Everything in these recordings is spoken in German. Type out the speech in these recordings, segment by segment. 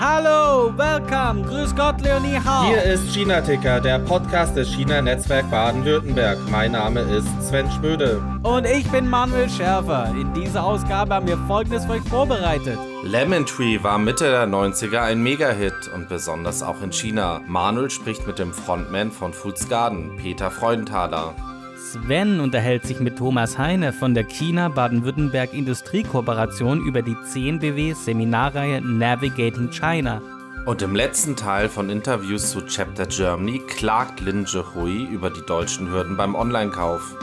Hallo, welcome, grüß Gott, Leonie Hau. Hier ist China Ticker, der Podcast des China Netzwerk Baden-Württemberg. Mein Name ist Sven Schmöde. Und ich bin Manuel Schärfer. In dieser Ausgabe haben wir folgendes für euch vorbereitet. Lemon Tree war Mitte der 90er ein Mega-Hit und besonders auch in China. Manuel spricht mit dem Frontman von Foods Garden, Peter Freudenthaler. Sven unterhält sich mit Thomas Heine von der China Baden-Württemberg Industriekooperation über die 10 BW Seminarreihe Navigating China. Und im letzten Teil von Interviews zu Chapter Germany klagt Lin Jihui über die deutschen Hürden beim Online-Kauf.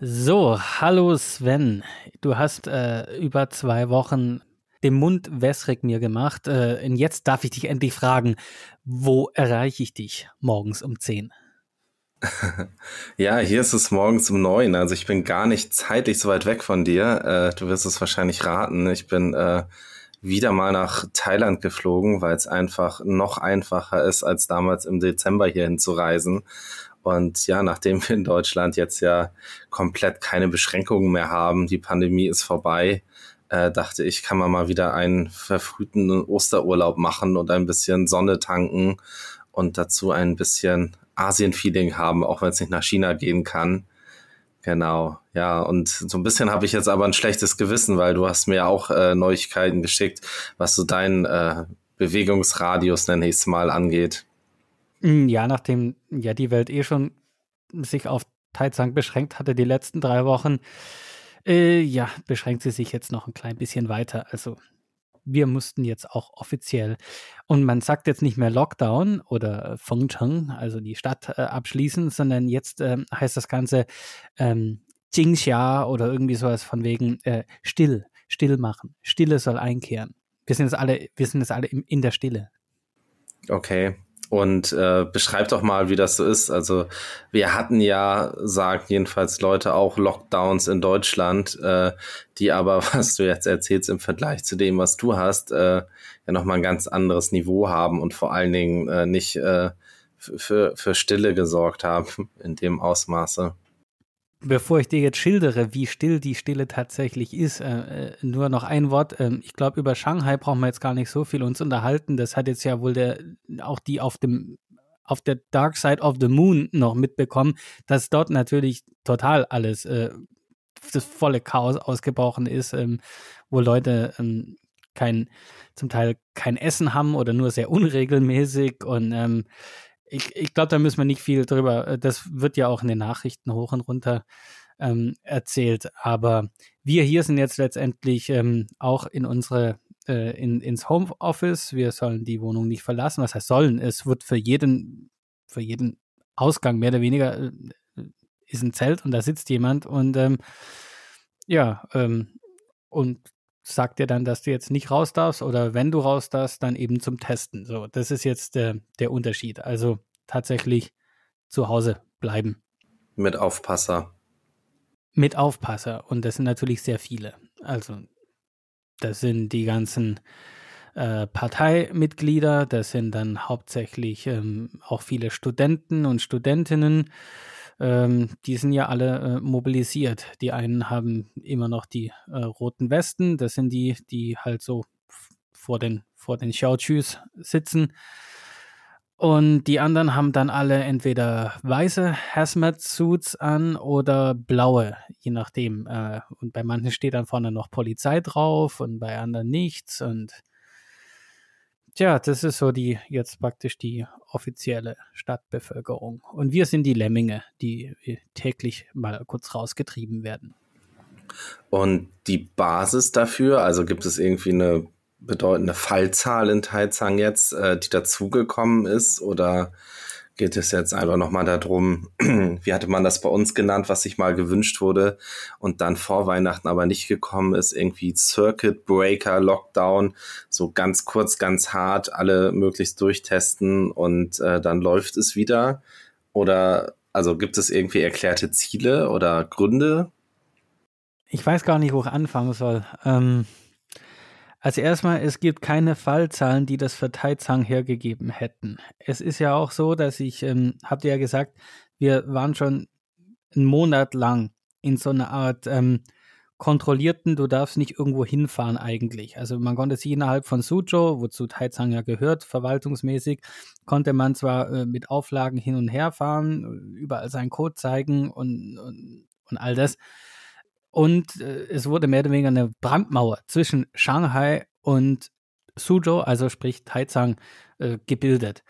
So, hallo Sven. Du hast äh, über zwei Wochen den Mund wässrig mir gemacht. Äh, und jetzt darf ich dich endlich fragen, wo erreiche ich dich morgens um 10? Ja, hier ist es morgens um neun. Also ich bin gar nicht zeitlich so weit weg von dir. Äh, du wirst es wahrscheinlich raten. Ich bin äh, wieder mal nach Thailand geflogen, weil es einfach noch einfacher ist, als damals im Dezember hierhin zu reisen. Und ja, nachdem wir in Deutschland jetzt ja komplett keine Beschränkungen mehr haben, die Pandemie ist vorbei, äh, dachte ich, kann man mal wieder einen verfrühten Osterurlaub machen und ein bisschen Sonne tanken und dazu ein bisschen Asien-Feeling haben, auch wenn es nicht nach China gehen kann. Genau, ja, und so ein bisschen habe ich jetzt aber ein schlechtes Gewissen, weil du hast mir auch äh, Neuigkeiten geschickt, was so dein äh, Bewegungsradius, nenne ich es mal, angeht. Mm, ja, nachdem ja die Welt eh schon sich auf Taizang beschränkt hatte die letzten drei Wochen, äh, ja, beschränkt sie sich jetzt noch ein klein bisschen weiter. Also wir mussten jetzt auch offiziell, und man sagt jetzt nicht mehr Lockdown oder Fengcheng, also die Stadt äh, abschließen, sondern jetzt äh, heißt das Ganze ähm, Jingxia oder irgendwie sowas von wegen äh, still, still machen. Stille soll einkehren. Wir sind jetzt alle, wir sind jetzt alle in, in der Stille. Okay, und äh, beschreib doch mal, wie das so ist. Also wir hatten ja, sagen jedenfalls Leute, auch Lockdowns in Deutschland, äh, die aber, was du jetzt erzählst im Vergleich zu dem, was du hast, äh, ja nochmal ein ganz anderes Niveau haben und vor allen Dingen äh, nicht äh, für, für Stille gesorgt haben in dem Ausmaße. Bevor ich dir jetzt schildere, wie still die Stille tatsächlich ist, äh, äh nur noch ein Wort. Ähm, ich glaube, über Shanghai brauchen wir jetzt gar nicht so viel uns unterhalten. Das hat jetzt ja wohl der, auch die auf dem auf der Dark Side of the Moon noch mitbekommen, dass dort natürlich total alles äh, das volle Chaos ausgebrochen ist, ähm, wo Leute ähm, kein zum Teil kein Essen haben oder nur sehr unregelmäßig und ähm, ich, ich glaube, da müssen wir nicht viel drüber. Äh, das wird ja auch in den Nachrichten hoch und runter ähm, erzählt. Aber wir hier sind jetzt letztendlich ähm, auch in unsere äh, in, ins Homeoffice. Wir sollen die Wohnung nicht verlassen. Was heißt sollen? Es wird für jeden für jeden Ausgang mehr oder weniger äh, ist ein Zelt und da sitzt jemand und ähm, ja ähm, und sagt dir dann, dass du jetzt nicht raus darfst oder wenn du raus darfst, dann eben zum Testen. So, das ist jetzt der, der Unterschied. Also tatsächlich zu Hause bleiben. Mit Aufpasser. Mit Aufpasser. Und das sind natürlich sehr viele. Also, das sind die ganzen äh, Parteimitglieder, das sind dann hauptsächlich ähm, auch viele Studenten und Studentinnen ähm, die sind ja alle äh, mobilisiert. Die einen haben immer noch die äh, roten Westen, das sind die, die halt so vor den, vor den Xiaochus sitzen. Und die anderen haben dann alle entweder weiße Hazmat-Suits an oder blaue, je nachdem. Äh, und bei manchen steht dann vorne noch Polizei drauf und bei anderen nichts. Und Tja, das ist so die jetzt praktisch die offizielle Stadtbevölkerung. Und wir sind die Lemminge, die täglich mal kurz rausgetrieben werden. Und die Basis dafür, also gibt es irgendwie eine bedeutende Fallzahl in Taizang jetzt, äh, die dazugekommen ist? Oder geht es jetzt einfach nochmal darum, wie hatte man das bei uns genannt, was sich mal gewünscht wurde und dann vor Weihnachten aber nicht gekommen ist, irgendwie Circuit Breaker, Lockdown, so ganz kurz, ganz hart, alle möglichst durchtesten und äh, dann läuft es wieder? Oder also gibt es irgendwie erklärte Ziele oder Gründe? Ich weiß gar nicht, wo ich anfangen soll. Ähm also erstmal, es gibt keine Fallzahlen, die das für Taizang hergegeben hätten. Es ist ja auch so, dass ich, ähm, habt ihr ja gesagt, wir waren schon einen Monat lang in so einer Art ähm, kontrollierten, du darfst nicht irgendwo hinfahren eigentlich. Also man konnte sich innerhalb von Suzhou, wozu Taizang ja gehört, verwaltungsmäßig, konnte man zwar äh, mit Auflagen hin und her fahren, überall seinen Code zeigen und, und, und all das. Und äh, es wurde mehr oder weniger eine Brandmauer zwischen Shanghai und Suzhou, also sprich Taizang, äh, gebildet.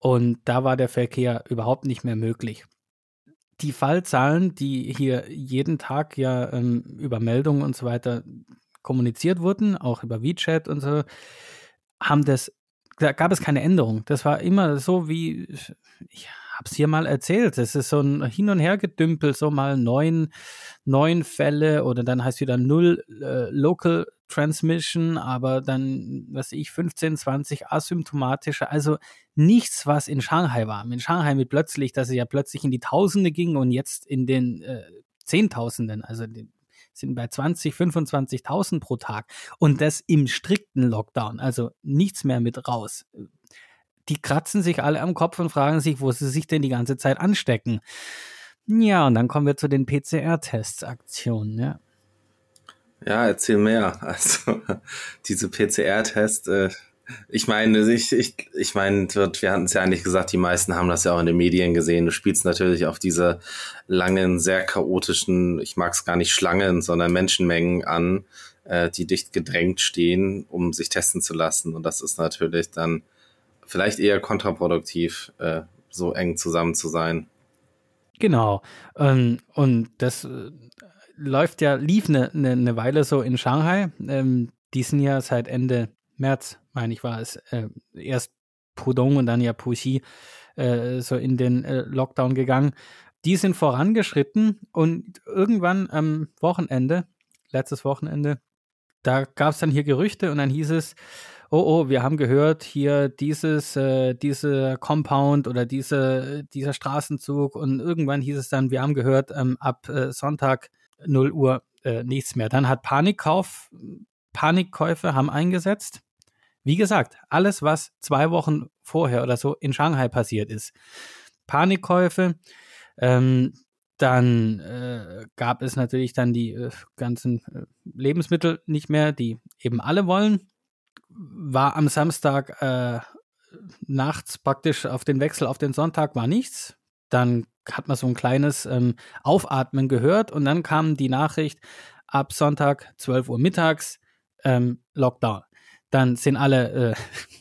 Und da war der Verkehr überhaupt nicht mehr möglich die Fallzahlen, die hier jeden Tag ja ähm, über Meldungen und so weiter kommuniziert wurden, auch über WeChat und so, haben das, da gab es keine Änderung. Das war immer so wie, ich habe es hier mal erzählt, es ist so ein Hin- und Hergedümpel, so mal neun, neun Fälle oder dann heißt wieder null äh, Local Transmission, aber dann, was ich, 15, 20 asymptomatische, also nichts, was in Shanghai war. In Shanghai mit plötzlich, dass es ja plötzlich in die Tausende ging und jetzt in den äh, Zehntausenden, also den, sind bei 20, 25.000 pro Tag und das im strikten Lockdown, also nichts mehr mit raus. Die kratzen sich alle am Kopf und fragen sich, wo sie sich denn die ganze Zeit anstecken. Ja, und dann kommen wir zu den PCR-Tests-Aktionen, ja. Ja, erzähl mehr. Also diese PCR-Tests, äh, ich meine, ich, ich, ich meine, wir hatten es ja eigentlich gesagt, die meisten haben das ja auch in den Medien gesehen. Du spielst natürlich auf diese langen, sehr chaotischen, ich mag es gar nicht Schlangen, sondern Menschenmengen an, äh, die dicht gedrängt stehen, um sich testen zu lassen. Und das ist natürlich dann vielleicht eher kontraproduktiv, äh, so eng zusammen zu sein. Genau. Ähm, und das äh, läuft ja, lief eine ne, ne Weile so in Shanghai. Ähm, die sind ja seit Ende März, meine ich, war es, äh, erst Pudong und dann ja Puxi äh, so in den äh, Lockdown gegangen. Die sind vorangeschritten und irgendwann am Wochenende, letztes Wochenende, da gab es dann hier Gerüchte und dann hieß es, oh oh, wir haben gehört, hier dieses, äh, diese Compound oder diese, dieser Straßenzug und irgendwann hieß es dann, wir haben gehört, ähm, ab äh, Sonntag 0 Uhr äh, nichts mehr. Dann hat Panikkauf, Panikkäufe haben eingesetzt. Wie gesagt, alles, was zwei Wochen vorher oder so in Shanghai passiert ist. Panikkäufe, ähm, dann äh, gab es natürlich dann die äh, ganzen äh, Lebensmittel nicht mehr, die eben alle wollen. War am Samstag äh, nachts praktisch auf den Wechsel auf den Sonntag war nichts. Dann hat man so ein kleines ähm, Aufatmen gehört und dann kam die Nachricht, ab Sonntag 12 Uhr mittags ähm, Lockdown. Dann sind alle äh,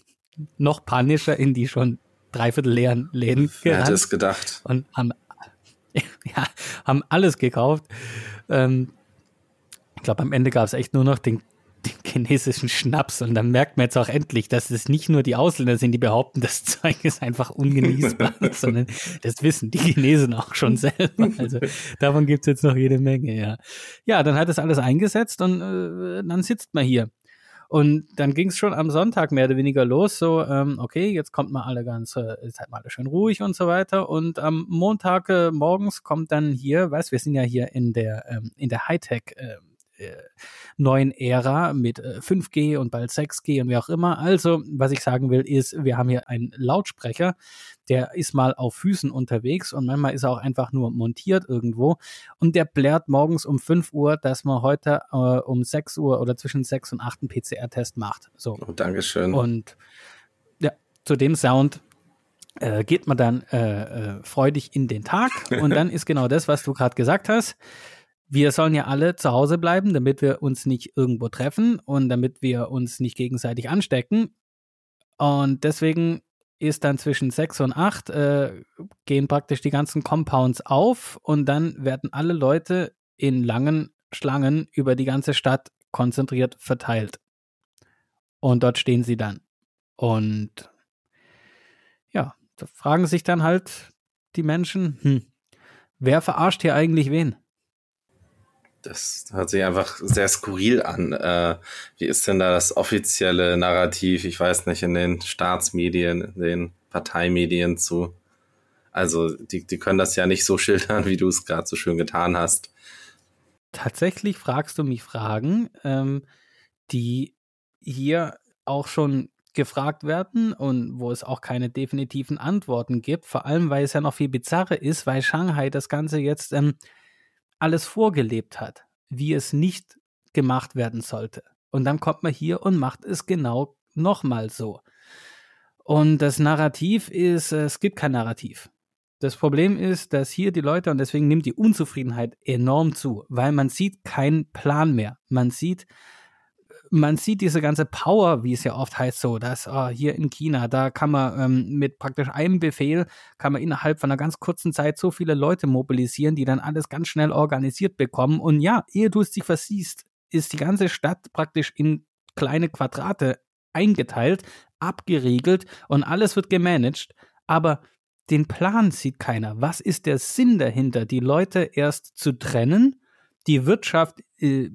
noch panischer in die schon dreiviertel leeren Läden Wer hätte es gedacht? Und haben, ja, haben alles gekauft. Ähm, ich glaube, am Ende gab es echt nur noch den den chinesischen Schnaps. Und dann merkt man jetzt auch endlich, dass es nicht nur die Ausländer sind, die behaupten, das Zeug ist einfach ungenießbar, sondern das wissen die Chinesen auch schon selber. Also davon gibt es jetzt noch jede Menge, ja. Ja, dann hat es alles eingesetzt und äh, dann sitzt man hier. Und dann ging es schon am Sonntag mehr oder weniger los, so, ähm, okay, jetzt kommt mal alle ganz, äh, ist halt mal alle schön ruhig und so weiter. Und am Montag äh, morgens kommt dann hier, weißt, wir sind ja hier in der, ähm, in der Hightech, äh, äh, neuen Ära mit äh, 5G und bald 6G und wie auch immer. Also, was ich sagen will, ist, wir haben hier einen Lautsprecher, der ist mal auf Füßen unterwegs und manchmal ist er auch einfach nur montiert irgendwo und der blärt morgens um 5 Uhr, dass man heute äh, um 6 Uhr oder zwischen 6 und 8 einen PCR-Test macht. So. Oh, Dankeschön. Und ja, zu dem Sound äh, geht man dann äh, äh, freudig in den Tag und dann ist genau das, was du gerade gesagt hast wir sollen ja alle zu Hause bleiben, damit wir uns nicht irgendwo treffen und damit wir uns nicht gegenseitig anstecken. Und deswegen ist dann zwischen sechs und acht äh, gehen praktisch die ganzen Compounds auf und dann werden alle Leute in langen Schlangen über die ganze Stadt konzentriert verteilt. Und dort stehen sie dann. Und ja, da fragen sich dann halt die Menschen, hm, wer verarscht hier eigentlich wen? Das hört sich einfach sehr skurril an. Äh, wie ist denn da das offizielle Narrativ, ich weiß nicht, in den Staatsmedien, in den Parteimedien zu? Also, die, die können das ja nicht so schildern, wie du es gerade so schön getan hast. Tatsächlich fragst du mich Fragen, ähm, die hier auch schon gefragt werden und wo es auch keine definitiven Antworten gibt, vor allem weil es ja noch viel bizarrer ist, weil Shanghai das Ganze jetzt ähm, alles vorgelebt hat. wie es nicht gemacht werden sollte. Und dann kommt man hier und macht es genau nochmal so. Und das Narrativ ist, es gibt kein Narrativ. Das Problem ist, dass hier die Leute, und deswegen nimmt die Unzufriedenheit enorm zu, weil man sieht keinen Plan mehr. Man sieht, man sieht diese ganze Power, wie es ja oft heißt, so, dass oh, hier in China, da kann man ähm, mit praktisch einem Befehl, kann man innerhalb von einer ganz kurzen Zeit so viele Leute mobilisieren, die dann alles ganz schnell organisiert bekommen. Und ja, ehe du es dich versiehst, ist die ganze Stadt praktisch in kleine Quadrate eingeteilt, abgeriegelt und alles wird gemanagt. Aber den Plan sieht keiner. Was ist der Sinn dahinter, die Leute erst zu trennen, die Wirtschaft äh,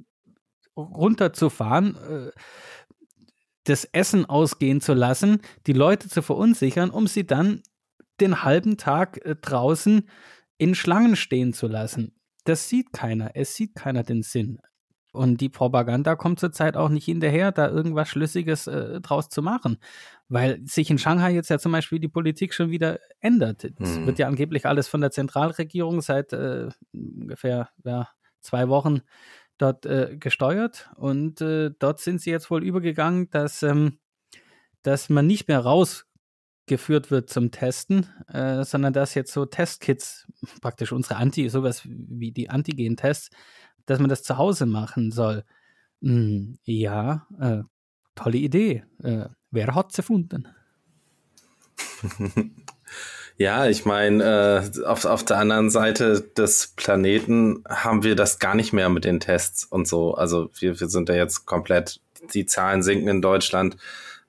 runterzufahren, äh, das Essen ausgehen zu lassen, die Leute zu verunsichern, um sie dann den halben Tag äh, draußen in Schlangen stehen zu lassen. Das sieht keiner. Es sieht keiner den Sinn. Und die Propaganda kommt zurzeit auch nicht hinterher, da irgendwas Schlüssiges äh, draus zu machen. Weil sich in Shanghai jetzt ja zum Beispiel die Politik schon wieder ändert. Es mhm. wird ja angeblich alles von der Zentralregierung seit äh, ungefähr ja, zwei Wochen dort äh, gesteuert. Und äh, dort sind sie jetzt wohl übergegangen, dass, ähm, dass man nicht mehr rausgeführt wird zum Testen, äh, sondern dass jetzt so Testkits, praktisch unsere Anti, sowas wie die Antigen-Tests, dass man das zu Hause machen soll. Hm, ja, äh, tolle Idee. Äh, wer hat es erfunden? Ja, ich meine, äh, auf, auf der anderen Seite des Planeten haben wir das gar nicht mehr mit den Tests und so. Also wir, wir sind da jetzt komplett, die Zahlen sinken in Deutschland,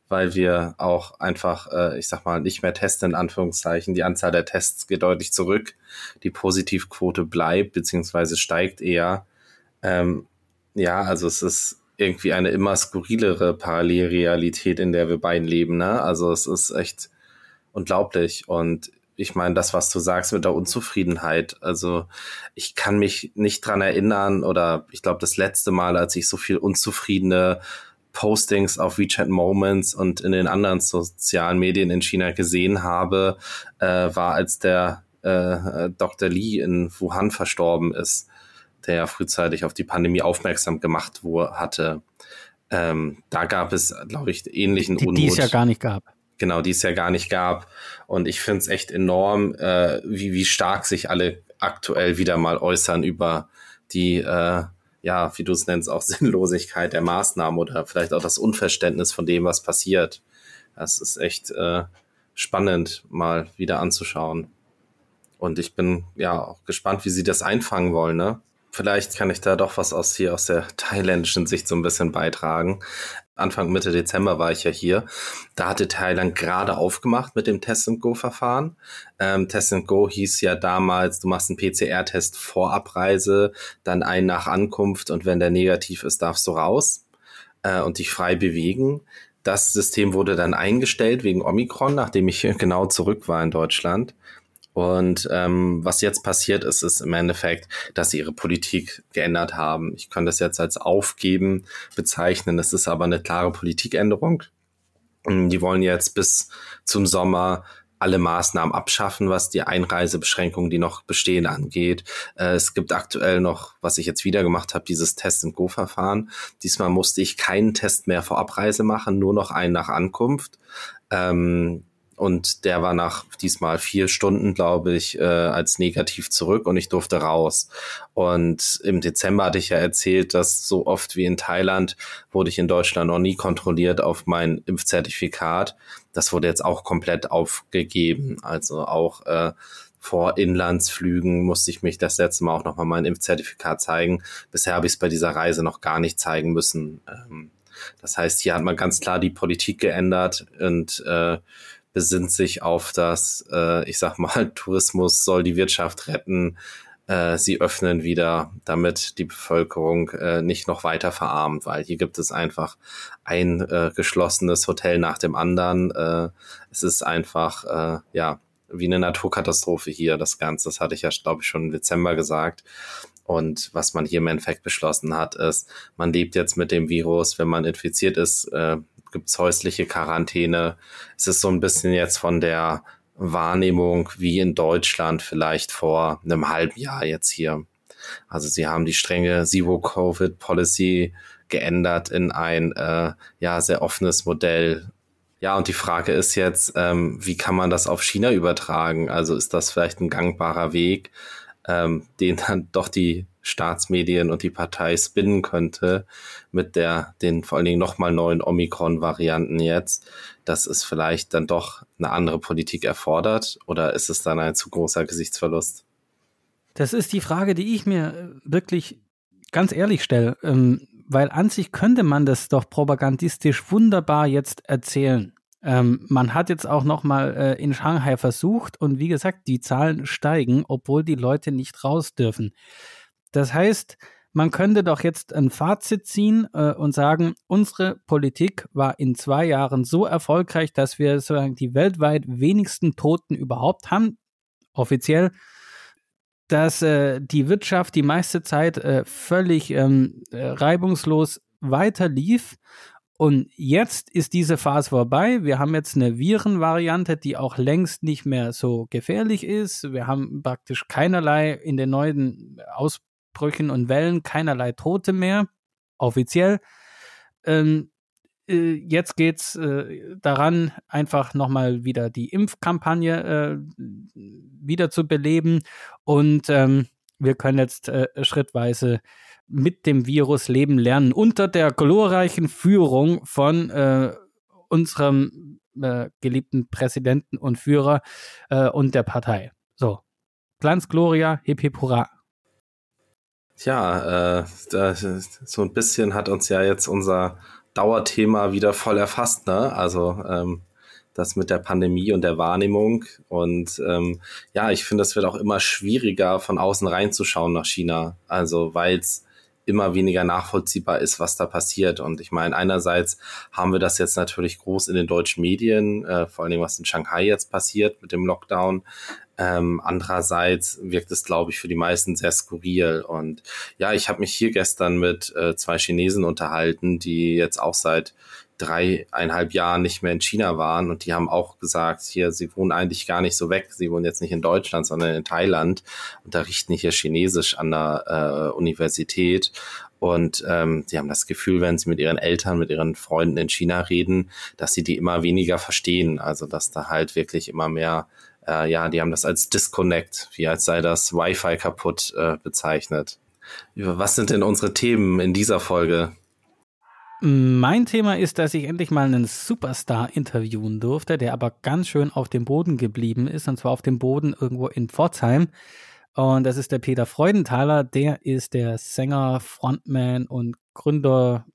weil wir auch einfach, äh, ich sag mal, nicht mehr testen, in Anführungszeichen. Die Anzahl der Tests geht deutlich zurück. Die Positivquote bleibt, beziehungsweise steigt eher. Ähm, ja, also es ist irgendwie eine immer skurrilere Parallelrealität, in der wir beiden leben. Ne? Also es ist echt unglaublich. Und ich meine, das, was du sagst mit der Unzufriedenheit, also ich kann mich nicht dran erinnern oder ich glaube, das letzte Mal, als ich so viel unzufriedene Postings auf WeChat Moments und in den anderen sozialen Medien in China gesehen habe, äh, war, als der äh, Dr. Li in Wuhan verstorben ist der ja frühzeitig auf die Pandemie aufmerksam gemacht wurde, hatte. Ähm, da gab es, glaube ich, ähnlichen die, Unmut. Die es ja gar nicht gab. Genau, die es ja gar nicht gab. Und ich finde es echt enorm, äh, wie, wie stark sich alle aktuell wieder mal äußern über die, äh, ja, wie du es nennst, auch Sinnlosigkeit der Maßnahmen oder vielleicht auch das Unverständnis von dem, was passiert. Das ist echt äh, spannend, mal wieder anzuschauen. Und ich bin ja auch gespannt, wie sie das einfangen wollen, ne? Vielleicht kann ich da doch was aus hier aus der thailändischen Sicht so ein bisschen beitragen. Anfang Mitte Dezember war ich ja hier. Da hatte Thailand gerade aufgemacht mit dem Test and Go Verfahren. Ähm, Test and Go hieß ja damals, du machst einen PCR-Test vor Abreise, dann einen nach Ankunft und wenn der negativ ist, darfst du raus äh, und dich frei bewegen. Das System wurde dann eingestellt wegen Omikron, nachdem ich genau zurück war in Deutschland. Und ähm, was jetzt passiert ist, ist im Endeffekt, dass sie ihre Politik geändert haben. Ich kann das jetzt als Aufgeben bezeichnen. Das ist aber eine klare Politikänderung. Die wollen jetzt bis zum Sommer alle Maßnahmen abschaffen, was die Einreisebeschränkungen, die noch bestehen, angeht. Äh, es gibt aktuell noch, was ich jetzt wieder gemacht habe, dieses Test-and-Go-Verfahren. Diesmal musste ich keinen Test mehr vor Abreise machen, nur noch einen nach Ankunft. Ähm, und der war nach diesmal vier Stunden, glaube ich, äh, als negativ zurück und ich durfte raus. Und im Dezember hatte ich ja erzählt, dass so oft wie in Thailand wurde ich in Deutschland noch nie kontrolliert auf mein Impfzertifikat. Das wurde jetzt auch komplett aufgegeben. Also auch äh, vor Inlandsflügen musste ich mich das letzte Mal auch nochmal mein Impfzertifikat zeigen. Bisher habe ich es bei dieser Reise noch gar nicht zeigen müssen. Ähm, das heißt, hier hat man ganz klar die Politik geändert und äh, besinnt sich auf das, äh, ich sag mal, Tourismus soll die Wirtschaft retten. Äh, sie öffnen wieder, damit die Bevölkerung äh, nicht noch weiter verarmt, weil hier gibt es einfach ein äh, geschlossenes Hotel nach dem anderen. Äh, es ist einfach, äh, ja, wie eine Naturkatastrophe hier, das Ganze. Das hatte ich ja, glaube ich, schon im Dezember gesagt. Und was man hier im Endeffekt beschlossen hat, ist, man lebt jetzt mit dem Virus, wenn man infiziert ist, äh, gibt es häusliche Quarantäne. Es ist so ein bisschen jetzt von der Wahrnehmung wie in Deutschland vielleicht vor einem halben Jahr jetzt hier. Also sie haben die strenge Zero-Covid-Policy geändert in ein äh, ja sehr offenes Modell. Ja, und die Frage ist jetzt, ähm, wie kann man das auf China übertragen? Also ist das vielleicht ein gangbarer Weg, ähm, den dann doch die Staatsmedien und die Partei spinnen könnte mit der, den vor allen Dingen nochmal neuen Omikron-Varianten jetzt, dass es vielleicht dann doch eine andere Politik erfordert oder ist es dann ein zu großer Gesichtsverlust? Das ist die Frage, die ich mir wirklich ganz ehrlich stelle, ähm, weil an sich könnte man das doch propagandistisch wunderbar jetzt erzählen. Ähm, man hat jetzt auch noch mal äh, in Shanghai versucht und wie gesagt, die Zahlen steigen, obwohl die Leute nicht raus dürfen. Das heißt, man könnte doch jetzt ein Fazit ziehen äh, und sagen, unsere Politik war in zwei Jahren so erfolgreich, dass wir sozusagen die weltweit wenigsten Toten überhaupt haben, offiziell, dass äh, die Wirtschaft die meiste Zeit äh, völlig ähm, äh, reibungslos weiter lief. Und jetzt ist diese Phase vorbei. Wir haben jetzt eine Virenvariante, die auch längst nicht mehr so gefährlich ist. Wir haben praktisch keinerlei in den neuen Aus Brüchen und Wellen keinerlei Tote mehr, offiziell. Ähm, äh, jetzt geht es äh, daran, einfach nochmal wieder die Impfkampagne äh, wieder zu beleben und ähm, wir können jetzt äh, schrittweise mit dem Virus leben lernen unter der glorreichen Führung von äh, unserem äh, geliebten Präsidenten und Führer und der Partei. So, Glanz Gloria, hip hip hurra. Tja, äh, das, so ein bisschen hat uns ja jetzt unser Dauerthema wieder voll erfasst, ne? Also ähm, das mit der Pandemie und der Wahrnehmung. Und ähm, ja, ich finde, es wird auch immer schwieriger, von außen reinzuschauen nach China. Also weil es immer weniger nachvollziehbar ist, was da passiert. Und ich meine, einerseits haben wir das jetzt natürlich groß in den deutschen Medien, äh, vor allen Dingen was in Shanghai jetzt passiert mit dem Lockdown. Ähm, andererseits wirkt es, glaube ich, für die meisten sehr skurril. Und ja, ich habe mich hier gestern mit äh, zwei Chinesen unterhalten, die jetzt auch seit dreieinhalb Jahren nicht mehr in China waren und die haben auch gesagt, hier, sie wohnen eigentlich gar nicht so weg. Sie wohnen jetzt nicht in Deutschland, sondern in Thailand, unterrichten hier Chinesisch an der äh, Universität und ähm, sie haben das Gefühl, wenn sie mit ihren Eltern, mit ihren Freunden in China reden, dass sie die immer weniger verstehen. Also dass da halt wirklich immer mehr äh, ja, die haben das als Disconnect, wie als sei das Wi-Fi kaputt äh, bezeichnet. Was sind denn unsere Themen in dieser Folge? Mein Thema ist, dass ich endlich mal einen Superstar interviewen durfte, der aber ganz schön auf dem Boden geblieben ist, und zwar auf dem Boden irgendwo in Pforzheim. Und das ist der Peter Freudenthaler, der ist der Sänger, Frontman und Gründer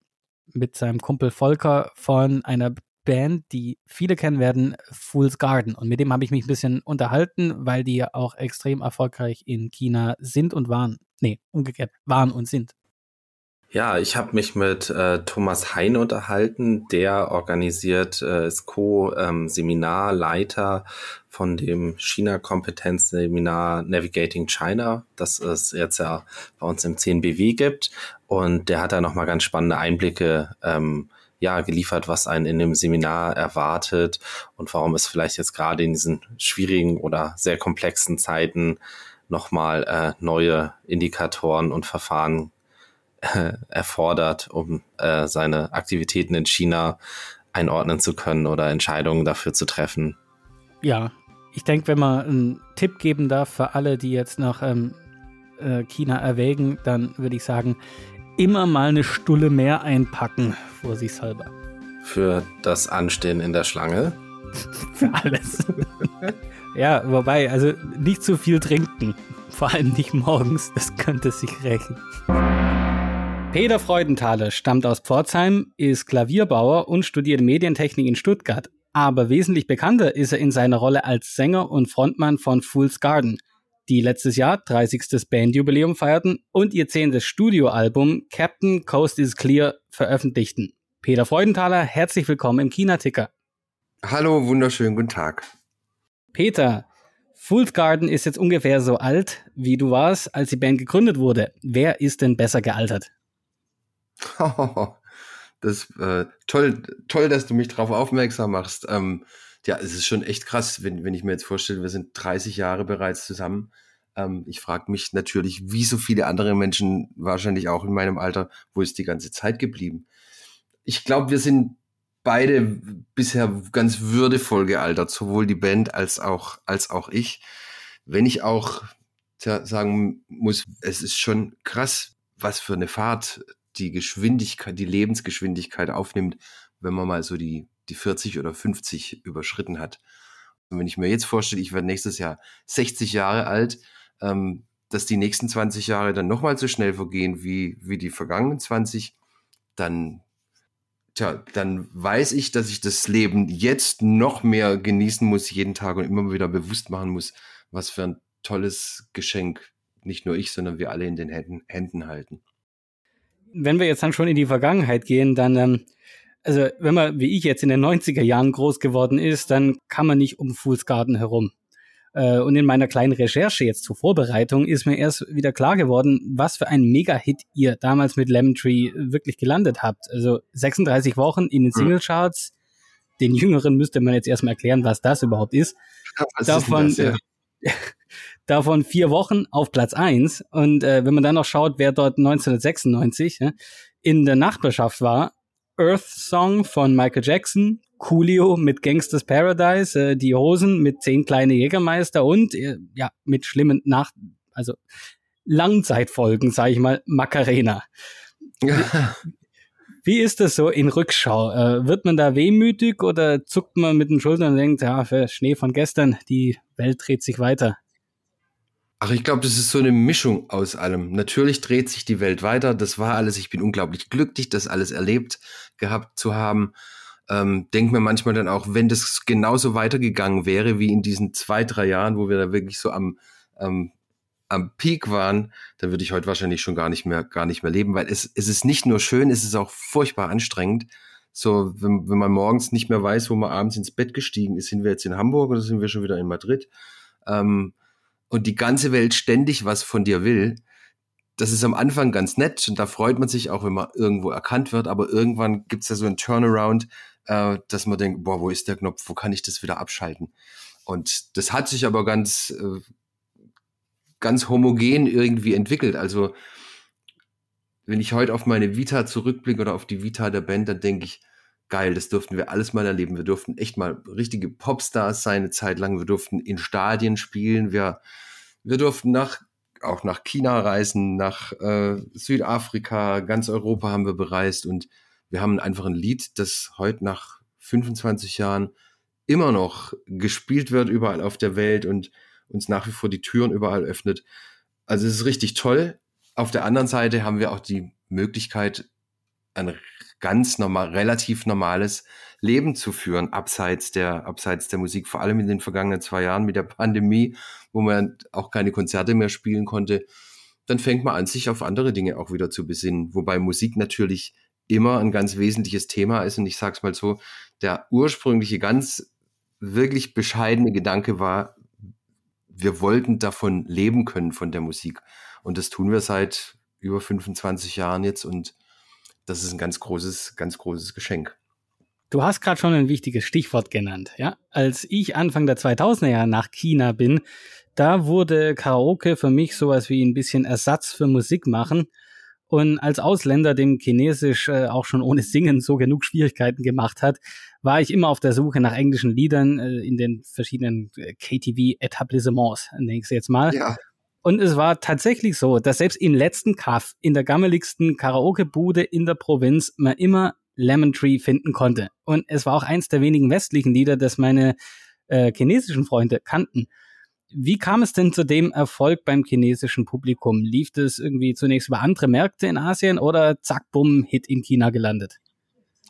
mit seinem Kumpel Volker von einer Band, die viele kennen werden, Fool's Garden. Und mit dem habe ich mich ein bisschen unterhalten, weil die ja auch extrem erfolgreich in China sind und waren. Nee, umgekehrt, waren und sind. Ja, ich habe mich mit äh, Thomas Hein unterhalten, der organisiert, äh, ist Co-Seminarleiter ähm, von dem China-Kompetenz-Seminar Navigating China, das es jetzt ja bei uns im 10BW gibt. Und der hat da nochmal ganz spannende Einblicke ähm, ja, geliefert, was einen in dem Seminar erwartet und warum es vielleicht jetzt gerade in diesen schwierigen oder sehr komplexen Zeiten nochmal äh, neue Indikatoren und Verfahren äh, erfordert, um äh, seine Aktivitäten in China einordnen zu können oder Entscheidungen dafür zu treffen. Ja, ich denke, wenn man einen Tipp geben darf für alle, die jetzt nach ähm, äh, China erwägen, dann würde ich sagen, immer mal eine Stulle mehr einpacken, vorsichtshalber. Für das Anstehen in der Schlange? Für alles. ja, wobei, also nicht zu viel trinken. Vor allem nicht morgens, das könnte sich rächen. Peter Freudenthaler stammt aus Pforzheim, ist Klavierbauer und studiert Medientechnik in Stuttgart. Aber wesentlich bekannter ist er in seiner Rolle als Sänger und Frontmann von Fool's Garden – die letztes Jahr 30. Bandjubiläum feierten und ihr zehntes Studioalbum Captain Coast is Clear veröffentlichten. Peter Freudenthaler, herzlich willkommen im China-Ticker. Hallo, wunderschönen guten Tag. Peter, Fool's Garden ist jetzt ungefähr so alt, wie du warst, als die Band gegründet wurde. Wer ist denn besser gealtert? das äh, toll, toll, dass du mich darauf aufmerksam machst. Ähm, ja, es ist schon echt krass, wenn, wenn ich mir jetzt vorstelle, wir sind 30 Jahre bereits zusammen. Ähm, ich frage mich natürlich, wie so viele andere Menschen, wahrscheinlich auch in meinem Alter, wo ist die ganze Zeit geblieben? Ich glaube, wir sind beide bisher ganz würdevoll gealtert, sowohl die Band als auch, als auch ich. Wenn ich auch sagen muss, es ist schon krass, was für eine Fahrt die Geschwindigkeit, die Lebensgeschwindigkeit aufnimmt, wenn man mal so die, die 40 oder 50 überschritten hat. Und wenn ich mir jetzt vorstelle, ich werde nächstes Jahr 60 Jahre alt, ähm, dass die nächsten 20 Jahre dann nochmal so schnell vergehen wie, wie die vergangenen 20, dann, tja, dann weiß ich, dass ich das Leben jetzt noch mehr genießen muss, jeden Tag und immer wieder bewusst machen muss, was für ein tolles Geschenk nicht nur ich, sondern wir alle in den Händen, Händen halten. Wenn wir jetzt dann schon in die Vergangenheit gehen, dann ähm, also wenn man wie ich jetzt in den 90er Jahren groß geworden ist, dann kann man nicht um Fools Garden herum. Äh, und in meiner kleinen Recherche jetzt zur Vorbereitung ist mir erst wieder klar geworden, was für ein Mega-Hit ihr damals mit Lemon Tree wirklich gelandet habt. Also 36 Wochen in den hm. Singlecharts. Den Jüngeren müsste man jetzt erstmal erklären, was das überhaupt ist. Was davon, ist das, ja? davon vier Wochen auf Platz eins Und äh, wenn man dann noch schaut, wer dort 1996 äh, in der Nachbarschaft war, Earth Song von Michael Jackson, Coolio mit Gangsters Paradise, äh, die Hosen mit zehn kleine Jägermeister und äh, ja mit schlimmen Nach also Langzeitfolgen, sage ich mal, Macarena. Ja. Wie ist das so in Rückschau? Äh, wird man da wehmütig oder zuckt man mit den Schultern und denkt, ja, für Schnee von gestern, die Welt dreht sich weiter? Ach, ich glaube, das ist so eine Mischung aus allem. Natürlich dreht sich die Welt weiter. Das war alles. Ich bin unglaublich glücklich, das alles erlebt gehabt zu haben. Ähm, denk mir manchmal dann auch, wenn das genauso weitergegangen wäre wie in diesen zwei, drei Jahren, wo wir da wirklich so am, ähm, am Peak waren, dann würde ich heute wahrscheinlich schon gar nicht mehr, gar nicht mehr leben, weil es, es ist nicht nur schön, es ist auch furchtbar anstrengend. So, wenn, wenn man morgens nicht mehr weiß, wo man abends ins Bett gestiegen ist, sind wir jetzt in Hamburg oder sind wir schon wieder in Madrid? Ähm, und die ganze Welt ständig was von dir will, das ist am Anfang ganz nett und da freut man sich auch, wenn man irgendwo erkannt wird, aber irgendwann gibt's ja so ein Turnaround, äh, dass man denkt, boah, wo ist der Knopf, wo kann ich das wieder abschalten? Und das hat sich aber ganz, äh, ganz homogen irgendwie entwickelt. Also wenn ich heute auf meine Vita zurückblicke oder auf die Vita der Band, dann denke ich, geil, das durften wir alles mal erleben. Wir durften echt mal richtige Popstars sein, eine Zeit lang. Wir durften in Stadien spielen. Wir, wir durften nach, auch nach China reisen, nach äh, Südafrika, ganz Europa haben wir bereist und wir haben einfach ein Lied, das heute nach 25 Jahren immer noch gespielt wird überall auf der Welt und uns nach wie vor die Türen überall öffnet. Also es ist richtig toll. Auf der anderen Seite haben wir auch die Möglichkeit, ein ganz normal, relativ normales Leben zu führen, abseits der, abseits der Musik, vor allem in den vergangenen zwei Jahren mit der Pandemie, wo man auch keine Konzerte mehr spielen konnte, dann fängt man an, sich auf andere Dinge auch wieder zu besinnen. Wobei Musik natürlich immer ein ganz wesentliches Thema ist. Und ich sage es mal so, der ursprüngliche, ganz wirklich bescheidene Gedanke war, wir wollten davon leben können, von der Musik. Und das tun wir seit über 25 Jahren jetzt. Und das ist ein ganz großes, ganz großes Geschenk. Du hast gerade schon ein wichtiges Stichwort genannt, ja. Als ich Anfang der 2000er Jahre nach China bin, da wurde Karaoke für mich sowas wie ein bisschen Ersatz für Musik machen. Und als Ausländer, dem Chinesisch äh, auch schon ohne Singen so genug Schwierigkeiten gemacht hat, war ich immer auf der Suche nach englischen Liedern äh, in den verschiedenen äh, KTV-Etablissements, nenne ich es jetzt mal. Ja. Und es war tatsächlich so, dass selbst im letzten Kaff, in der gammeligsten Karaoke-Bude in der Provinz, man immer Lemon Tree finden konnte. Und es war auch eins der wenigen westlichen Lieder, das meine äh, chinesischen Freunde kannten. Wie kam es denn zu dem Erfolg beim chinesischen Publikum? Lief es irgendwie zunächst über andere Märkte in Asien oder zack, bumm, Hit in China gelandet?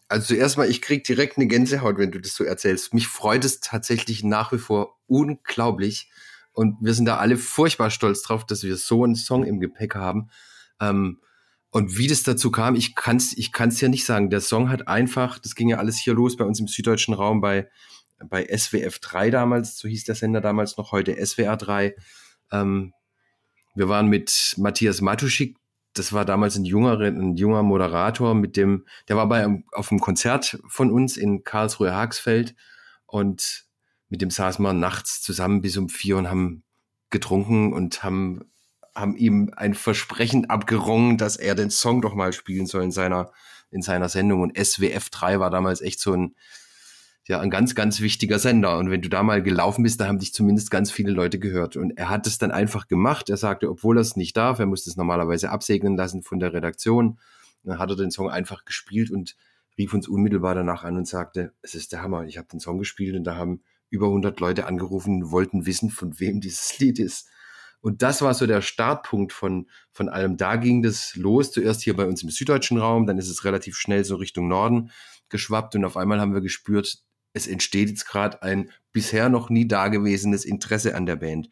Also zuerst mal, ich krieg direkt eine Gänsehaut, wenn du das so erzählst. Mich freut es tatsächlich nach wie vor unglaublich, und wir sind da alle furchtbar stolz drauf, dass wir so einen Song im Gepäck haben. Ähm, und wie das dazu kam, ich kann's, ich kann's ja nicht sagen. Der Song hat einfach, das ging ja alles hier los bei uns im süddeutschen Raum bei, bei SWF 3 damals, so hieß der Sender damals noch, heute SWR 3. Ähm, wir waren mit Matthias Matuschik, das war damals ein junger, ein junger Moderator, mit dem, der war bei, auf einem Konzert von uns in Karlsruhe-Hagsfeld und mit dem saßen wir nachts zusammen bis um vier und haben getrunken und haben, haben ihm ein Versprechen abgerungen, dass er den Song doch mal spielen soll in seiner, in seiner Sendung. Und SWF 3 war damals echt so ein, ja, ein ganz, ganz wichtiger Sender. Und wenn du da mal gelaufen bist, da haben dich zumindest ganz viele Leute gehört. Und er hat es dann einfach gemacht. Er sagte, obwohl er es nicht darf, er musste es normalerweise absegnen lassen von der Redaktion. Dann hat er den Song einfach gespielt und rief uns unmittelbar danach an und sagte, es ist der Hammer. Ich habe den Song gespielt und da haben über 100 Leute angerufen, wollten wissen, von wem dieses Lied ist. Und das war so der Startpunkt von, von allem. Da ging das los, zuerst hier bei uns im süddeutschen Raum, dann ist es relativ schnell so Richtung Norden geschwappt und auf einmal haben wir gespürt, es entsteht jetzt gerade ein bisher noch nie dagewesenes Interesse an der Band.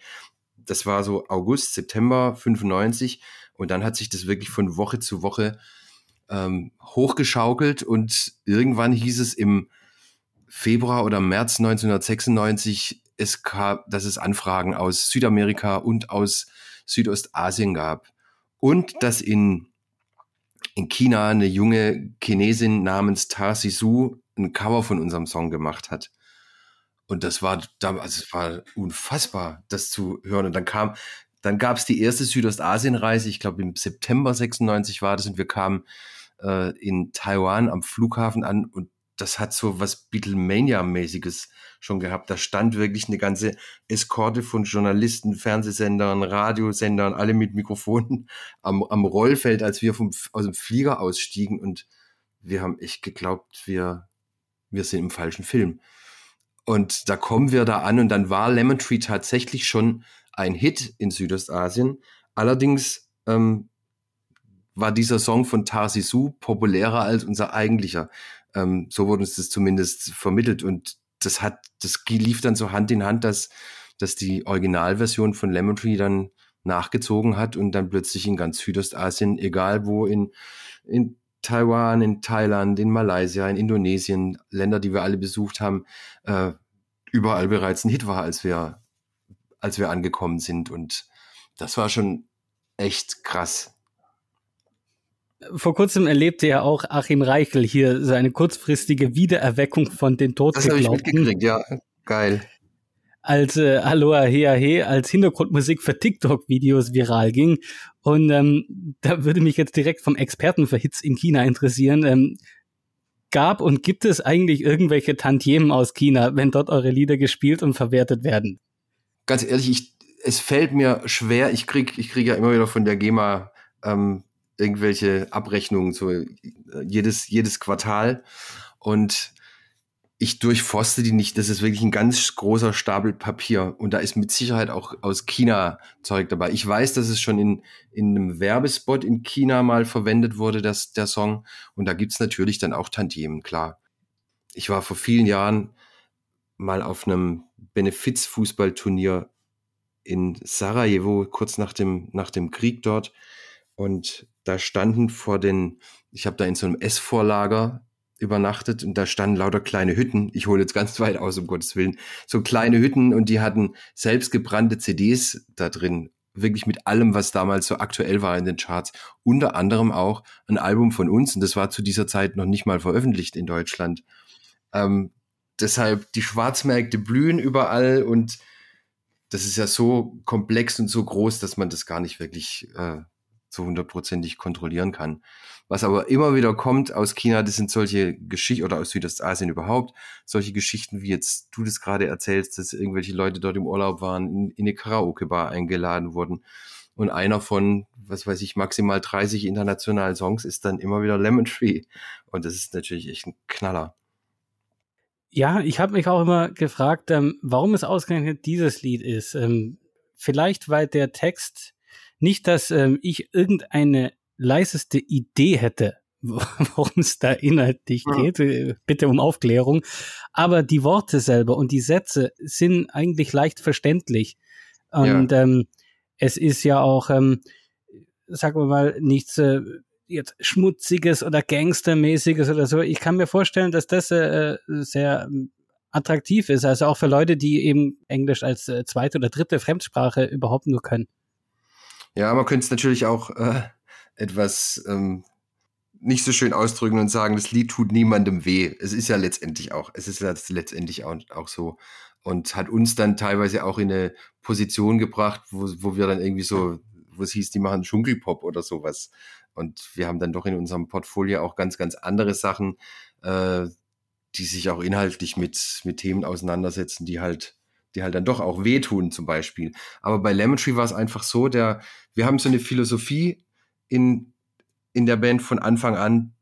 Das war so August, September 95 und dann hat sich das wirklich von Woche zu Woche ähm, hochgeschaukelt und irgendwann hieß es im Februar oder März 1996, es gab, dass es Anfragen aus Südamerika und aus Südostasien gab. Und dass in, in China eine junge Chinesin namens Tarsi Su ein Cover von unserem Song gemacht hat. Und das war, also es war unfassbar, das zu hören. Und dann kam, dann gab es die erste Südostasien-Reise, ich glaube im September 96 war das, und wir kamen äh, in Taiwan am Flughafen an und das hat so was Beatlemania-mäßiges schon gehabt. Da stand wirklich eine ganze Eskorte von Journalisten, Fernsehsendern, Radiosendern, alle mit Mikrofonen am, am Rollfeld, als wir vom, aus dem Flieger ausstiegen und wir haben echt geglaubt, wir, wir sind im falschen Film. Und da kommen wir da an und dann war Lemon Tree tatsächlich schon ein Hit in Südostasien. Allerdings ähm, war dieser Song von Tarsi Su populärer als unser eigentlicher. Ähm, so wurde uns das zumindest vermittelt und das hat, das lief dann so Hand in Hand, dass, dass die Originalversion von Lemon Tree dann nachgezogen hat und dann plötzlich in ganz Südostasien, egal wo in, in Taiwan, in Thailand, in Malaysia, in Indonesien, Länder, die wir alle besucht haben, äh, überall bereits ein Hit war, als wir, als wir angekommen sind. Und das war schon echt krass. Vor kurzem erlebte ja auch Achim Reichel hier so eine kurzfristige Wiedererweckung von den Todgeglaubten. Das habe ich mitgekriegt, ja, geil. Als äh, Aloha Hea He als Hintergrundmusik für TikTok-Videos viral ging. Und ähm, da würde mich jetzt direkt vom Experten für Hits in China interessieren. Ähm, gab und gibt es eigentlich irgendwelche Tantiemen aus China, wenn dort eure Lieder gespielt und verwertet werden? Ganz ehrlich, ich, es fällt mir schwer. Ich krieg, ich krieg ja immer wieder von der GEMA ähm, irgendwelche Abrechnungen so äh, jedes, jedes Quartal. Und ich durchforste die nicht. Das ist wirklich ein ganz großer Stapel Papier. Und da ist mit Sicherheit auch aus China Zeug dabei. Ich weiß, dass es schon in, in einem Werbespot in China mal verwendet wurde, das, der Song. Und da gibt's natürlich dann auch Tantiemen, klar. Ich war vor vielen Jahren mal auf einem Benefiz-Fußballturnier in Sarajevo, kurz nach dem, nach dem Krieg dort. Und da standen vor den, ich habe da in so einem Essvorlager übernachtet und da standen lauter kleine Hütten. Ich hole jetzt ganz weit aus, um Gottes Willen. So kleine Hütten und die hatten selbstgebrannte CDs da drin. Wirklich mit allem, was damals so aktuell war in den Charts. Unter anderem auch ein Album von uns und das war zu dieser Zeit noch nicht mal veröffentlicht in Deutschland. Ähm, deshalb, die Schwarzmärkte blühen überall und das ist ja so komplex und so groß, dass man das gar nicht wirklich äh, so hundertprozentig kontrollieren kann. Was aber immer wieder kommt aus China, das sind solche Geschichten, oder aus Südostasien überhaupt, solche Geschichten, wie jetzt du das gerade erzählst, dass irgendwelche Leute dort im Urlaub waren, in, in eine Karaoke-Bar eingeladen wurden. Und einer von, was weiß ich, maximal 30 internationalen Songs ist dann immer wieder Lemon Tree. Und das ist natürlich echt ein Knaller. Ja, ich habe mich auch immer gefragt, ähm, warum es ausgerechnet dieses Lied ist. Ähm, vielleicht, weil der Text nicht, dass ähm, ich irgendeine leiseste Idee hätte, worum es da inhaltlich ja. geht. Äh, bitte um Aufklärung. Aber die Worte selber und die Sätze sind eigentlich leicht verständlich. Und ja. ähm, es ist ja auch, ähm, sagen wir mal, nichts äh, jetzt Schmutziges oder Gangstermäßiges oder so. Ich kann mir vorstellen, dass das äh, sehr attraktiv ist. Also auch für Leute, die eben Englisch als äh, zweite oder dritte Fremdsprache überhaupt nur können. Ja, man könnte es natürlich auch äh, etwas ähm, nicht so schön ausdrücken und sagen, das Lied tut niemandem weh. Es ist ja letztendlich auch, es ist ja letztendlich auch, auch so. und hat uns dann teilweise auch in eine Position gebracht, wo, wo wir dann irgendwie so, wo es hieß, die machen Dschungelpop oder sowas. Und wir haben dann doch in unserem Portfolio auch ganz, ganz andere Sachen, äh, die sich auch inhaltlich mit, mit Themen auseinandersetzen, die halt, die halt dann doch auch wehtun zum Beispiel. Aber bei Lemon Tree war es einfach so, der, wir haben so eine Philosophie in, in der Band von Anfang an,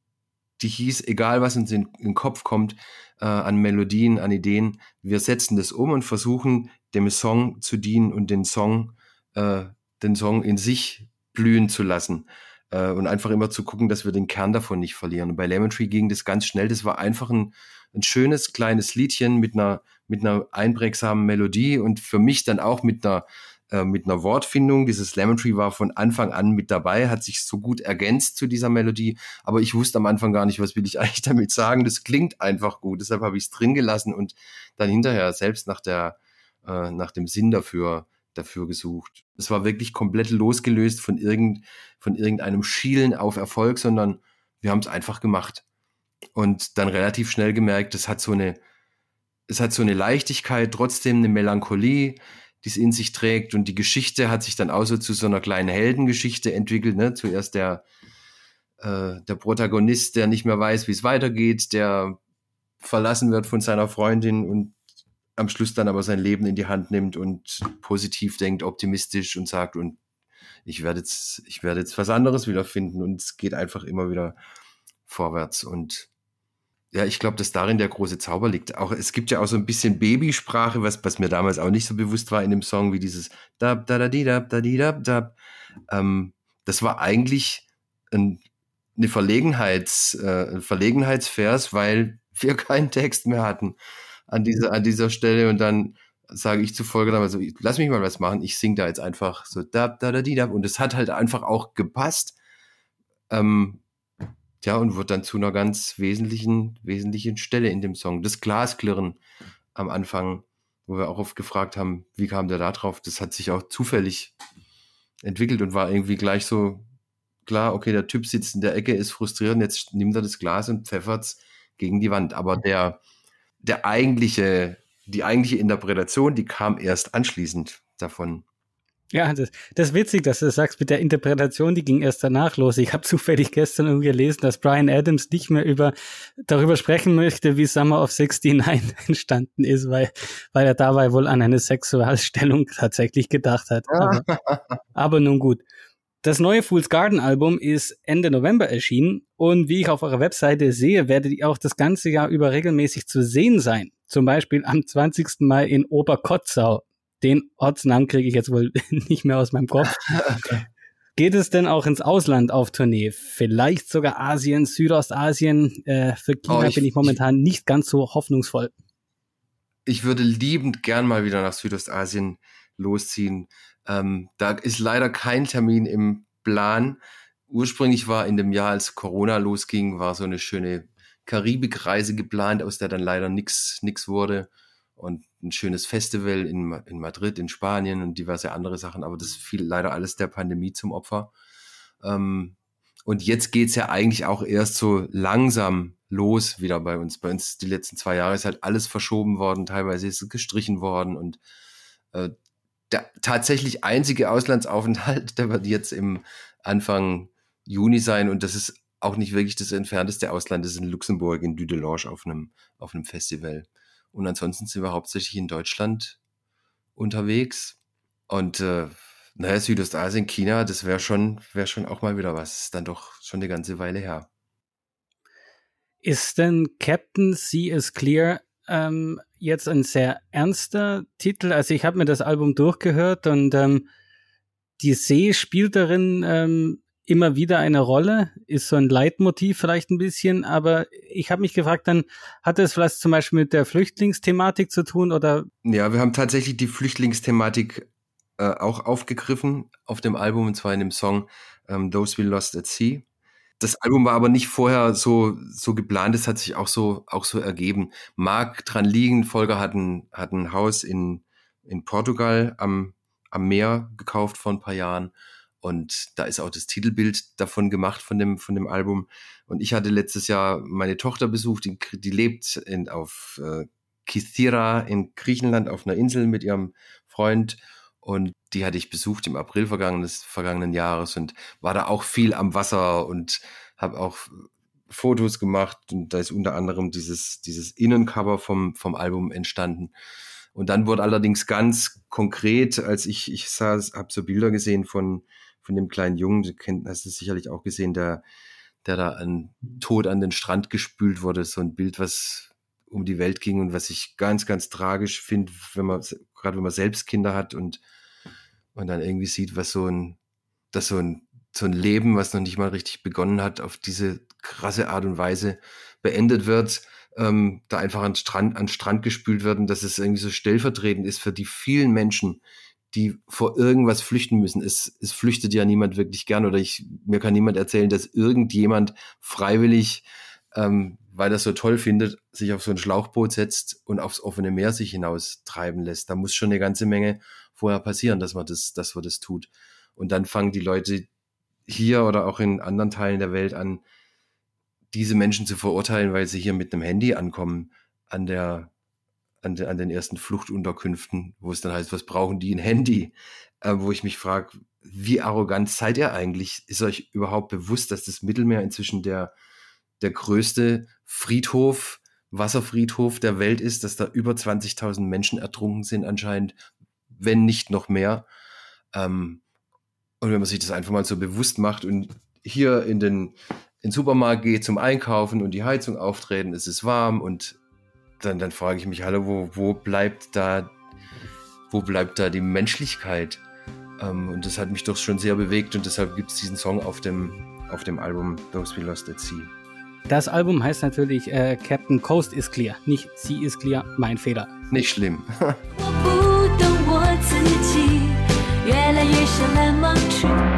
die hieß, egal was uns in, den Kopf kommt, äh, an Melodien, an Ideen, wir setzen das um und versuchen, dem Song zu dienen und den Song, äh, den Song in sich blühen zu lassen. Äh, und einfach immer zu gucken, dass wir den Kern davon nicht verlieren. Und bei Lemon Tree ging das ganz schnell. Das war einfach ein, ein schönes kleines Liedchen mit einer, mit einer einprägsamen Melodie und für mich dann auch mit einer, äh, mit einer Wortfindung. Dieses Lemon Tree war von Anfang an mit dabei, hat sich so gut ergänzt zu dieser Melodie. Aber ich wusste am Anfang gar nicht, was will ich eigentlich damit sagen. Das klingt einfach gut. Deshalb habe ich es drin gelassen und dann hinterher selbst nach der, äh, nach dem Sinn dafür dafür gesucht. Es war wirklich komplett losgelöst von, irgend, von irgendeinem Schielen auf Erfolg, sondern wir haben es einfach gemacht. Und dann relativ schnell gemerkt, es hat so eine, es hat so eine Leichtigkeit, trotzdem eine Melancholie, die es in sich trägt. Und die Geschichte hat sich dann auch so zu so einer kleinen Heldengeschichte entwickelt. Ne? Zuerst der, äh, der Protagonist, der nicht mehr weiß, wie es weitergeht, der verlassen wird von seiner Freundin und am Schluss dann aber sein Leben in die Hand nimmt und positiv denkt, optimistisch und sagt, und ich werde jetzt, ich werde jetzt was anderes wiederfinden und es geht einfach immer wieder vorwärts. Und ja, ich glaube, dass darin der große Zauber liegt. Auch es gibt ja auch so ein bisschen Babysprache, was, was mir damals auch nicht so bewusst war in dem Song, wie dieses dab, da, da, di, dab, da, di, dab, dab. Ähm, das war eigentlich ein, eine Verlegenheits, äh, ein Verlegenheitsvers, weil wir keinen Text mehr hatten an dieser, an dieser Stelle und dann sage ich zu Folge dann mal so, lass mich mal was machen, ich sing da jetzt einfach so da, da, da, di, da und es hat halt einfach auch gepasst. Ähm, ja, und wird dann zu einer ganz wesentlichen, wesentlichen Stelle in dem Song. Das Glasklirren am Anfang, wo wir auch oft gefragt haben, wie kam der da drauf? Das hat sich auch zufällig entwickelt und war irgendwie gleich so klar, okay, der Typ sitzt in der Ecke, ist frustriert, jetzt nimmt er das Glas und pfeffert's gegen die Wand. Aber der, der eigentliche, die eigentliche Interpretation, die kam erst anschließend davon. Ja, das, das ist witzig, dass du das sagst mit der Interpretation, die ging erst danach los. Ich habe zufällig gestern irgendwie gelesen, dass Brian Adams nicht mehr über darüber sprechen möchte, wie Summer of 69 entstanden ist, weil, weil er dabei wohl an eine Sexualstellung tatsächlich gedacht hat. Aber, aber nun gut. Das neue Fool's Garden Album ist Ende November erschienen und wie ich auf eurer Webseite sehe, werdet ihr auch das ganze Jahr über regelmäßig zu sehen sein. Zum Beispiel am 20. Mai in Oberkotzau. Den Ortsnamen kriege ich jetzt wohl nicht mehr aus meinem Kopf. Geht es denn auch ins Ausland auf Tournee? Vielleicht sogar Asien, Südostasien? Äh, für China oh, ich, bin ich momentan ich, nicht ganz so hoffnungsvoll. Ich würde liebend gern mal wieder nach Südostasien losziehen. Ähm, da ist leider kein Termin im Plan. Ursprünglich war in dem Jahr, als Corona losging, war so eine schöne Karibikreise geplant, aus der dann leider nichts nix wurde. Und ein schönes Festival in, in Madrid, in Spanien und diverse andere Sachen. Aber das fiel leider alles der Pandemie zum Opfer. Ähm, und jetzt geht's ja eigentlich auch erst so langsam los wieder bei uns. Bei uns die letzten zwei Jahre ist halt alles verschoben worden, teilweise ist es gestrichen worden und äh, der tatsächlich einzige Auslandsaufenthalt, der wird jetzt im Anfang Juni sein und das ist auch nicht wirklich das entfernteste Ausland, das ist in Luxemburg, in Dudelange auf einem, auf einem Festival. Und ansonsten sind wir hauptsächlich in Deutschland unterwegs. Und äh, naja, Südostasien, China, das wäre schon, wäre schon auch mal wieder was. Ist dann doch schon eine ganze Weile her. Ist denn Captain Sea is Clear ähm, jetzt ein sehr ernster Titel. Also ich habe mir das Album durchgehört und ähm, die See spielt darin ähm, immer wieder eine Rolle, ist so ein Leitmotiv vielleicht ein bisschen, aber ich habe mich gefragt, dann hat es vielleicht zum Beispiel mit der Flüchtlingsthematik zu tun oder? Ja, wir haben tatsächlich die Flüchtlingsthematik äh, auch aufgegriffen auf dem Album und zwar in dem Song ähm, Those We Lost at Sea. Das Album war aber nicht vorher so, so geplant, es hat sich auch so, auch so ergeben. Mag dran liegen, Volker hat ein, hat ein Haus in, in Portugal am, am Meer gekauft vor ein paar Jahren. Und da ist auch das Titelbild davon gemacht von dem, von dem Album. Und ich hatte letztes Jahr meine Tochter besucht, die, die lebt in, auf äh, Kythira in Griechenland auf einer Insel mit ihrem Freund und die hatte ich besucht im April vergangenes, vergangenen Jahres und war da auch viel am Wasser und habe auch Fotos gemacht und da ist unter anderem dieses, dieses Innencover vom, vom Album entstanden. Und dann wurde allerdings ganz konkret, als ich, ich sah, habe so Bilder gesehen von, von dem kleinen Jungen, du kennt, hast du sicherlich auch gesehen, der, der da an tot an den Strand gespült wurde. So ein Bild, was um die Welt ging und was ich ganz, ganz tragisch finde, wenn man, gerade wenn man selbst Kinder hat und, und dann irgendwie sieht, was so ein, dass so ein, so ein Leben, was noch nicht mal richtig begonnen hat, auf diese krasse Art und Weise beendet wird, ähm, da einfach an Strand, an Strand gespült werden, dass es irgendwie so stellvertretend ist für die vielen Menschen, die vor irgendwas flüchten müssen. Es, es flüchtet ja niemand wirklich gern oder ich, mir kann niemand erzählen, dass irgendjemand freiwillig, ähm, weil er so toll findet, sich auf so ein Schlauchboot setzt und aufs offene Meer sich hinaus treiben lässt. Da muss schon eine ganze Menge vorher passieren, dass man das, dass man das tut. Und dann fangen die Leute hier oder auch in anderen Teilen der Welt an, diese Menschen zu verurteilen, weil sie hier mit einem Handy ankommen an der an, de, an den ersten Fluchtunterkünften, wo es dann heißt, was brauchen die ein Handy? Äh, wo ich mich frage, wie arrogant seid ihr eigentlich? Ist euch überhaupt bewusst, dass das Mittelmeer inzwischen der, der größte Friedhof, Wasserfriedhof der Welt ist, dass da über 20.000 Menschen ertrunken sind anscheinend, wenn nicht noch mehr. Ähm, und wenn man sich das einfach mal so bewusst macht und hier in den, in den Supermarkt geht zum Einkaufen und die Heizung auftreten, es ist warm und dann, dann frage ich mich, hallo, wo, wo bleibt da, wo bleibt da die Menschlichkeit? Ähm, und das hat mich doch schon sehr bewegt und deshalb gibt es diesen Song auf dem, auf dem Album Those We Lost at Sea. Das Album heißt natürlich äh, Captain Coast is Clear, nicht Sea is Clear, mein Fehler. Nicht schlimm.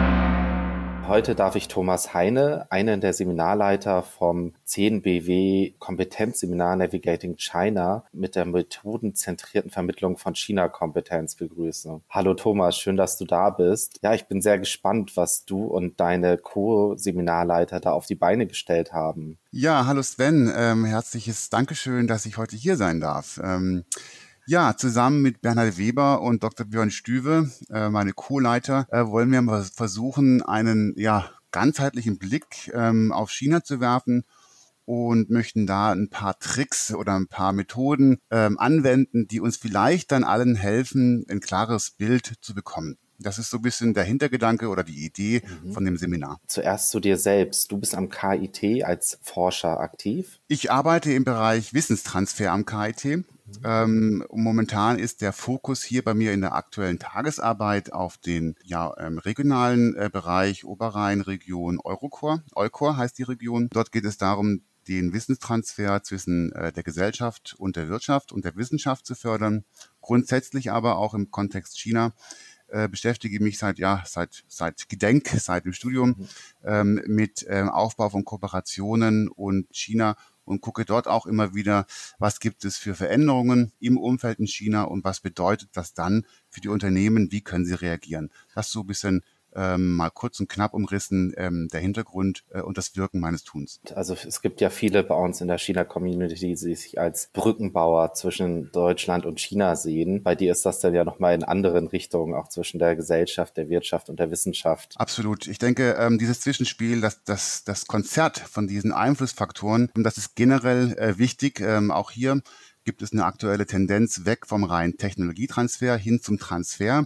Heute darf ich Thomas Heine, einen der Seminarleiter vom 10BW Kompetenzseminar Navigating China mit der methodenzentrierten Vermittlung von China-Kompetenz begrüßen. Hallo Thomas, schön, dass du da bist. Ja, ich bin sehr gespannt, was du und deine Co-Seminarleiter da auf die Beine gestellt haben. Ja, hallo Sven, ähm, herzliches Dankeschön, dass ich heute hier sein darf. Ähm, ja, zusammen mit Bernhard Weber und Dr. Björn Stüwe, äh, meine Co-Leiter, äh, wollen wir mal versuchen, einen ja, ganzheitlichen Blick ähm, auf China zu werfen und möchten da ein paar Tricks oder ein paar Methoden ähm, anwenden, die uns vielleicht dann allen helfen, ein klares Bild zu bekommen. Das ist so ein bisschen der Hintergedanke oder die Idee mhm. von dem Seminar. Zuerst zu dir selbst. Du bist am KIT als Forscher aktiv. Ich arbeite im Bereich Wissenstransfer am KIT. Ähm, momentan ist der Fokus hier bei mir in der aktuellen Tagesarbeit auf den ja, ähm, regionalen äh, Bereich Oberrhein-Region Eurocore. Eukor heißt die Region. Dort geht es darum, den Wissenstransfer zwischen äh, der Gesellschaft und der Wirtschaft und der Wissenschaft zu fördern. Grundsätzlich aber auch im Kontext China äh, beschäftige mich seit ja seit seit Gedenk seit dem Studium mhm. ähm, mit ähm, Aufbau von Kooperationen und China und gucke dort auch immer wieder, was gibt es für Veränderungen im Umfeld in China und was bedeutet das dann für die Unternehmen, wie können sie reagieren. Das ist so ein bisschen ähm, mal kurz und knapp umrissen ähm, der Hintergrund äh, und das Wirken meines Tuns. Also es gibt ja viele bei uns in der China-Community, die sich als Brückenbauer zwischen Deutschland und China sehen. Bei dir ist das dann ja nochmal in anderen Richtungen, auch zwischen der Gesellschaft, der Wirtschaft und der Wissenschaft. Absolut. Ich denke, ähm, dieses Zwischenspiel, das, das, das Konzert von diesen Einflussfaktoren, das ist generell äh, wichtig. Ähm, auch hier gibt es eine aktuelle Tendenz weg vom reinen Technologietransfer hin zum Transfer.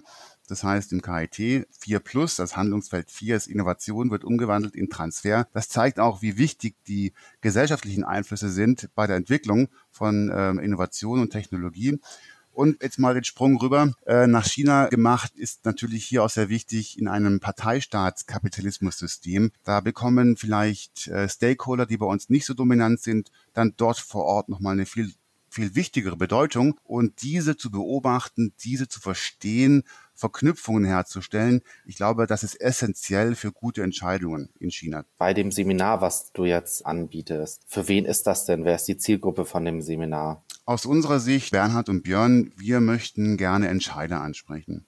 Das heißt, im KIT 4 Plus, das Handlungsfeld 4 ist Innovation, wird umgewandelt in Transfer. Das zeigt auch, wie wichtig die gesellschaftlichen Einflüsse sind bei der Entwicklung von ähm, Innovation und Technologie. Und jetzt mal den Sprung rüber äh, nach China gemacht, ist natürlich hier auch sehr wichtig in einem Parteistaatskapitalismus-System. Da bekommen vielleicht äh, Stakeholder, die bei uns nicht so dominant sind, dann dort vor Ort nochmal eine viel viel wichtigere Bedeutung und diese zu beobachten, diese zu verstehen Verknüpfungen herzustellen. Ich glaube, das ist essentiell für gute Entscheidungen in China. Bei dem Seminar, was du jetzt anbietest, für wen ist das denn? Wer ist die Zielgruppe von dem Seminar? Aus unserer Sicht, Bernhard und Björn, wir möchten gerne Entscheider ansprechen.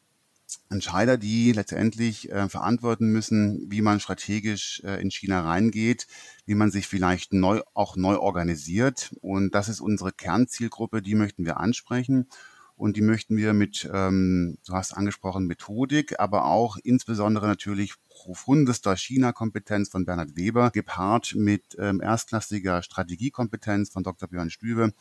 Entscheider, die letztendlich äh, verantworten müssen, wie man strategisch äh, in China reingeht, wie man sich vielleicht neu, auch neu organisiert. Und das ist unsere Kernzielgruppe, die möchten wir ansprechen. Und die möchten wir mit, ähm, du hast angesprochen, Methodik, aber auch insbesondere natürlich profundester China-Kompetenz von Bernhard Weber, gepaart mit ähm, erstklassiger Strategiekompetenz von Dr. Björn Stübe,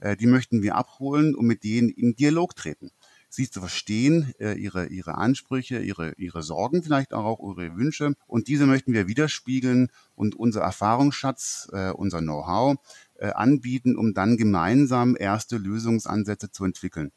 äh, die möchten wir abholen und mit denen in Dialog treten sie zu verstehen, äh, ihre, ihre Ansprüche, ihre, ihre Sorgen vielleicht auch, ihre Wünsche. Und diese möchten wir widerspiegeln und unser Erfahrungsschatz, äh, unser Know-how anbieten, um dann gemeinsam erste Lösungsansätze zu entwickeln.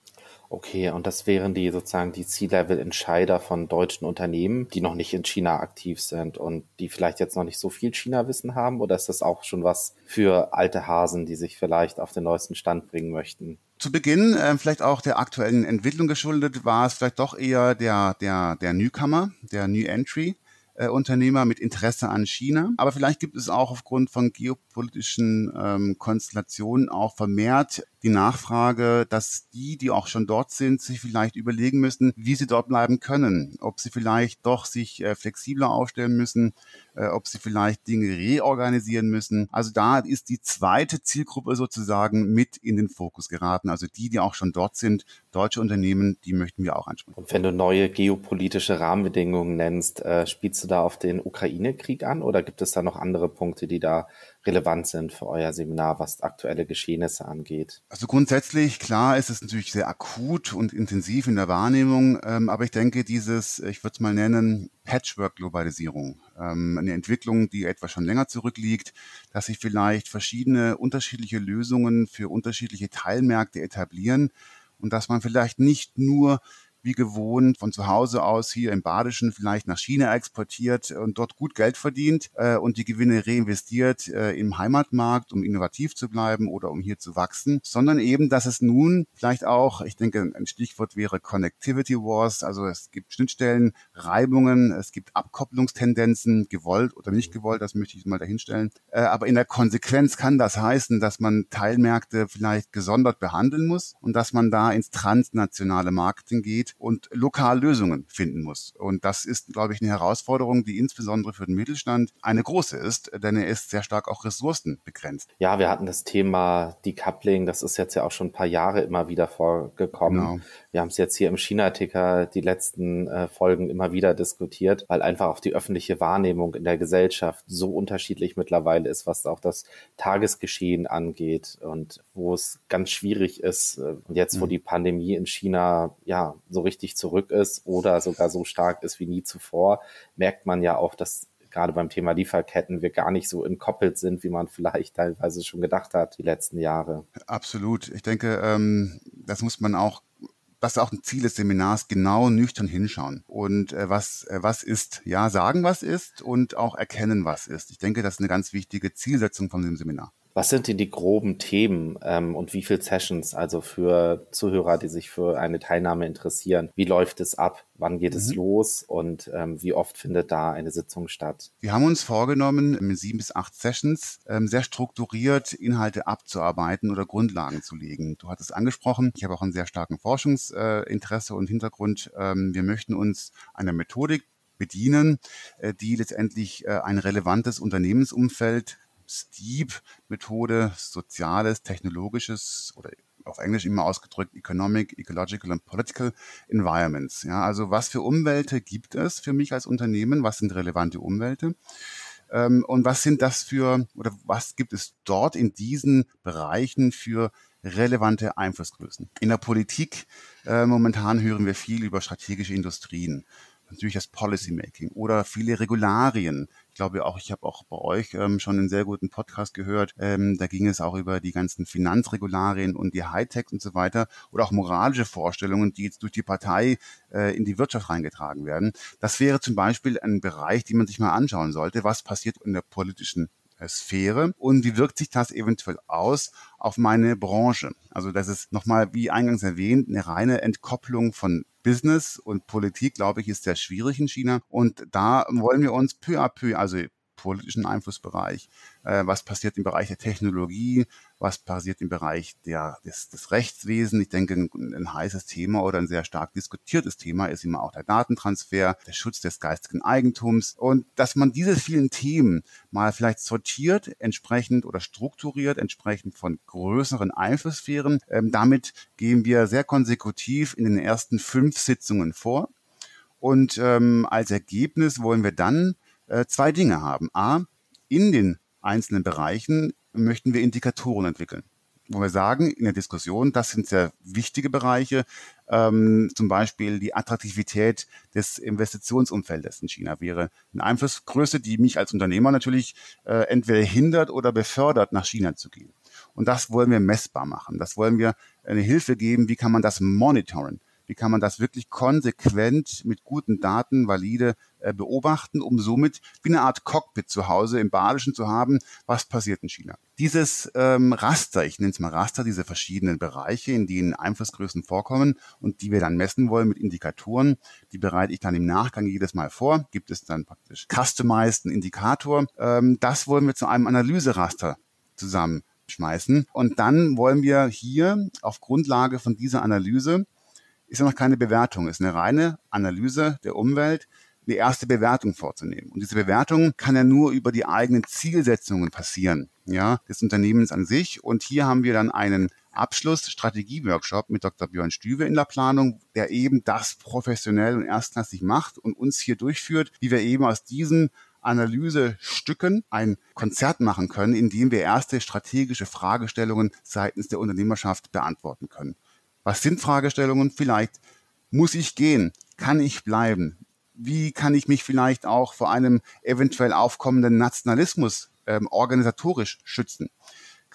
Okay, und das wären die sozusagen die C-Level-Entscheider von deutschen Unternehmen, die noch nicht in China aktiv sind und die vielleicht jetzt noch nicht so viel China-Wissen haben? Oder ist das auch schon was für alte Hasen, die sich vielleicht auf den neuesten Stand bringen möchten? Zu Beginn, äh, vielleicht auch der aktuellen Entwicklung geschuldet, war es vielleicht doch eher der, der, der Newcomer, der New Entry. Äh, Unternehmer mit Interesse an China. Aber vielleicht gibt es auch aufgrund von geopolitischen ähm, Konstellationen auch vermehrt die Nachfrage, dass die, die auch schon dort sind, sich vielleicht überlegen müssen, wie sie dort bleiben können. Ob sie vielleicht doch sich äh, flexibler aufstellen müssen, äh, ob sie vielleicht Dinge reorganisieren müssen. Also da ist die zweite Zielgruppe sozusagen mit in den Fokus geraten. Also die, die auch schon dort sind, deutsche Unternehmen, die möchten wir auch ansprechen. Und wenn du neue geopolitische Rahmenbedingungen nennst, äh, spielst du da auf den Ukraine-Krieg an oder gibt es da noch andere Punkte, die da relevant sind für euer Seminar, was aktuelle Geschehnisse angeht? Also grundsätzlich, klar, ist es natürlich sehr akut und intensiv in der Wahrnehmung, ähm, aber ich denke, dieses, ich würde es mal nennen, Patchwork-Globalisierung, ähm, eine Entwicklung, die etwas schon länger zurückliegt, dass sich vielleicht verschiedene unterschiedliche Lösungen für unterschiedliche Teilmärkte etablieren und dass man vielleicht nicht nur wie gewohnt von zu Hause aus hier im Badischen vielleicht nach China exportiert und dort gut Geld verdient äh, und die Gewinne reinvestiert äh, im Heimatmarkt, um innovativ zu bleiben oder um hier zu wachsen, sondern eben, dass es nun vielleicht auch, ich denke, ein Stichwort wäre Connectivity Wars, also es gibt Schnittstellen, Reibungen, es gibt Abkopplungstendenzen, gewollt oder nicht gewollt, das möchte ich mal dahinstellen. Äh, aber in der Konsequenz kann das heißen, dass man Teilmärkte vielleicht gesondert behandeln muss und dass man da ins transnationale Marketing geht und lokal Lösungen finden muss. Und das ist, glaube ich, eine Herausforderung, die insbesondere für den Mittelstand eine große ist, denn er ist sehr stark auch ressourcenbegrenzt. Ja, wir hatten das Thema Decoupling, das ist jetzt ja auch schon ein paar Jahre immer wieder vorgekommen. Genau. Wir haben es jetzt hier im China-Ticker die letzten äh, Folgen immer wieder diskutiert, weil einfach auch die öffentliche Wahrnehmung in der Gesellschaft so unterschiedlich mittlerweile ist, was auch das Tagesgeschehen angeht und wo es ganz schwierig ist. Äh, und jetzt, wo mhm. die Pandemie in China ja so richtig zurück ist oder sogar so stark ist wie nie zuvor, merkt man ja auch, dass gerade beim Thema Lieferketten wir gar nicht so entkoppelt sind, wie man vielleicht teilweise schon gedacht hat die letzten Jahre. Absolut. Ich denke, ähm, das muss man auch das ist auch ein Ziel des Seminars, genau nüchtern hinschauen. Und äh, was, äh, was ist, ja, sagen, was ist und auch erkennen, was ist. Ich denke, das ist eine ganz wichtige Zielsetzung von dem Seminar. Was sind denn die groben Themen ähm, und wie viele Sessions, also für Zuhörer, die sich für eine Teilnahme interessieren? Wie läuft es ab? Wann geht mhm. es los und ähm, wie oft findet da eine Sitzung statt? Wir haben uns vorgenommen, mit sieben bis acht Sessions ähm, sehr strukturiert Inhalte abzuarbeiten oder Grundlagen zu legen. Du hattest angesprochen, ich habe auch einen sehr starken Forschungsinteresse äh, und Hintergrund. Ähm, wir möchten uns einer Methodik bedienen, äh, die letztendlich äh, ein relevantes Unternehmensumfeld STEEP-Methode, soziales, technologisches oder auf Englisch immer ausgedrückt Economic, Ecological and Political Environments. Ja, also was für Umwelte gibt es für mich als Unternehmen? Was sind relevante Umwelte? Ähm, und was sind das für, oder was gibt es dort in diesen Bereichen für relevante Einflussgrößen? In der Politik äh, momentan hören wir viel über strategische Industrien natürlich das Policymaking oder viele Regularien. Ich glaube auch, ich habe auch bei euch ähm, schon einen sehr guten Podcast gehört. Ähm, da ging es auch über die ganzen Finanzregularien und die Hightech und so weiter oder auch moralische Vorstellungen, die jetzt durch die Partei äh, in die Wirtschaft reingetragen werden. Das wäre zum Beispiel ein Bereich, den man sich mal anschauen sollte. Was passiert in der politischen äh, Sphäre und wie wirkt sich das eventuell aus auf meine Branche? Also das ist nochmal, wie eingangs erwähnt, eine reine Entkopplung von Business und Politik, glaube ich, ist sehr schwierig in China. Und da wollen wir uns peu à peu, also politischen Einflussbereich, äh, was passiert im Bereich der Technologie, was passiert im Bereich der, des, des Rechtswesens. Ich denke, ein, ein heißes Thema oder ein sehr stark diskutiertes Thema ist immer auch der Datentransfer, der Schutz des geistigen Eigentums und dass man diese vielen Themen mal vielleicht sortiert, entsprechend oder strukturiert, entsprechend von größeren Einflusssphären. Ähm, damit gehen wir sehr konsekutiv in den ersten fünf Sitzungen vor. Und ähm, als Ergebnis wollen wir dann äh, zwei Dinge haben. A, in den einzelnen Bereichen möchten wir Indikatoren entwickeln wo wir sagen in der Diskussion, das sind sehr wichtige Bereiche, ähm, zum Beispiel die Attraktivität des Investitionsumfeldes in China wäre eine Einflussgröße, die mich als Unternehmer natürlich äh, entweder hindert oder befördert, nach China zu gehen. Und das wollen wir messbar machen. Das wollen wir eine Hilfe geben. Wie kann man das monitoren? Wie kann man das wirklich konsequent mit guten Daten valide äh, beobachten, um somit wie eine Art Cockpit zu Hause im Badischen zu haben, was passiert in China. Dieses ähm, Raster, ich nenne es mal Raster, diese verschiedenen Bereiche, in denen Einflussgrößen vorkommen und die wir dann messen wollen mit Indikatoren, die bereite ich dann im Nachgang jedes Mal vor. Gibt es dann praktisch customized einen Indikator. Ähm, das wollen wir zu einem Analyseraster zusammenschmeißen. Und dann wollen wir hier auf Grundlage von dieser Analyse ist ja noch keine Bewertung, ist eine reine Analyse der Umwelt, eine erste Bewertung vorzunehmen. Und diese Bewertung kann ja nur über die eigenen Zielsetzungen passieren, ja, des Unternehmens an sich. Und hier haben wir dann einen Abschluss Strategie-Workshop mit Dr. Björn Stüwe in der Planung, der eben das professionell und erstklassig macht und uns hier durchführt, wie wir eben aus diesen Analysestücken ein Konzert machen können, in dem wir erste strategische Fragestellungen seitens der Unternehmerschaft beantworten können. Was sind Fragestellungen? Vielleicht muss ich gehen? Kann ich bleiben? Wie kann ich mich vielleicht auch vor einem eventuell aufkommenden Nationalismus ähm, organisatorisch schützen?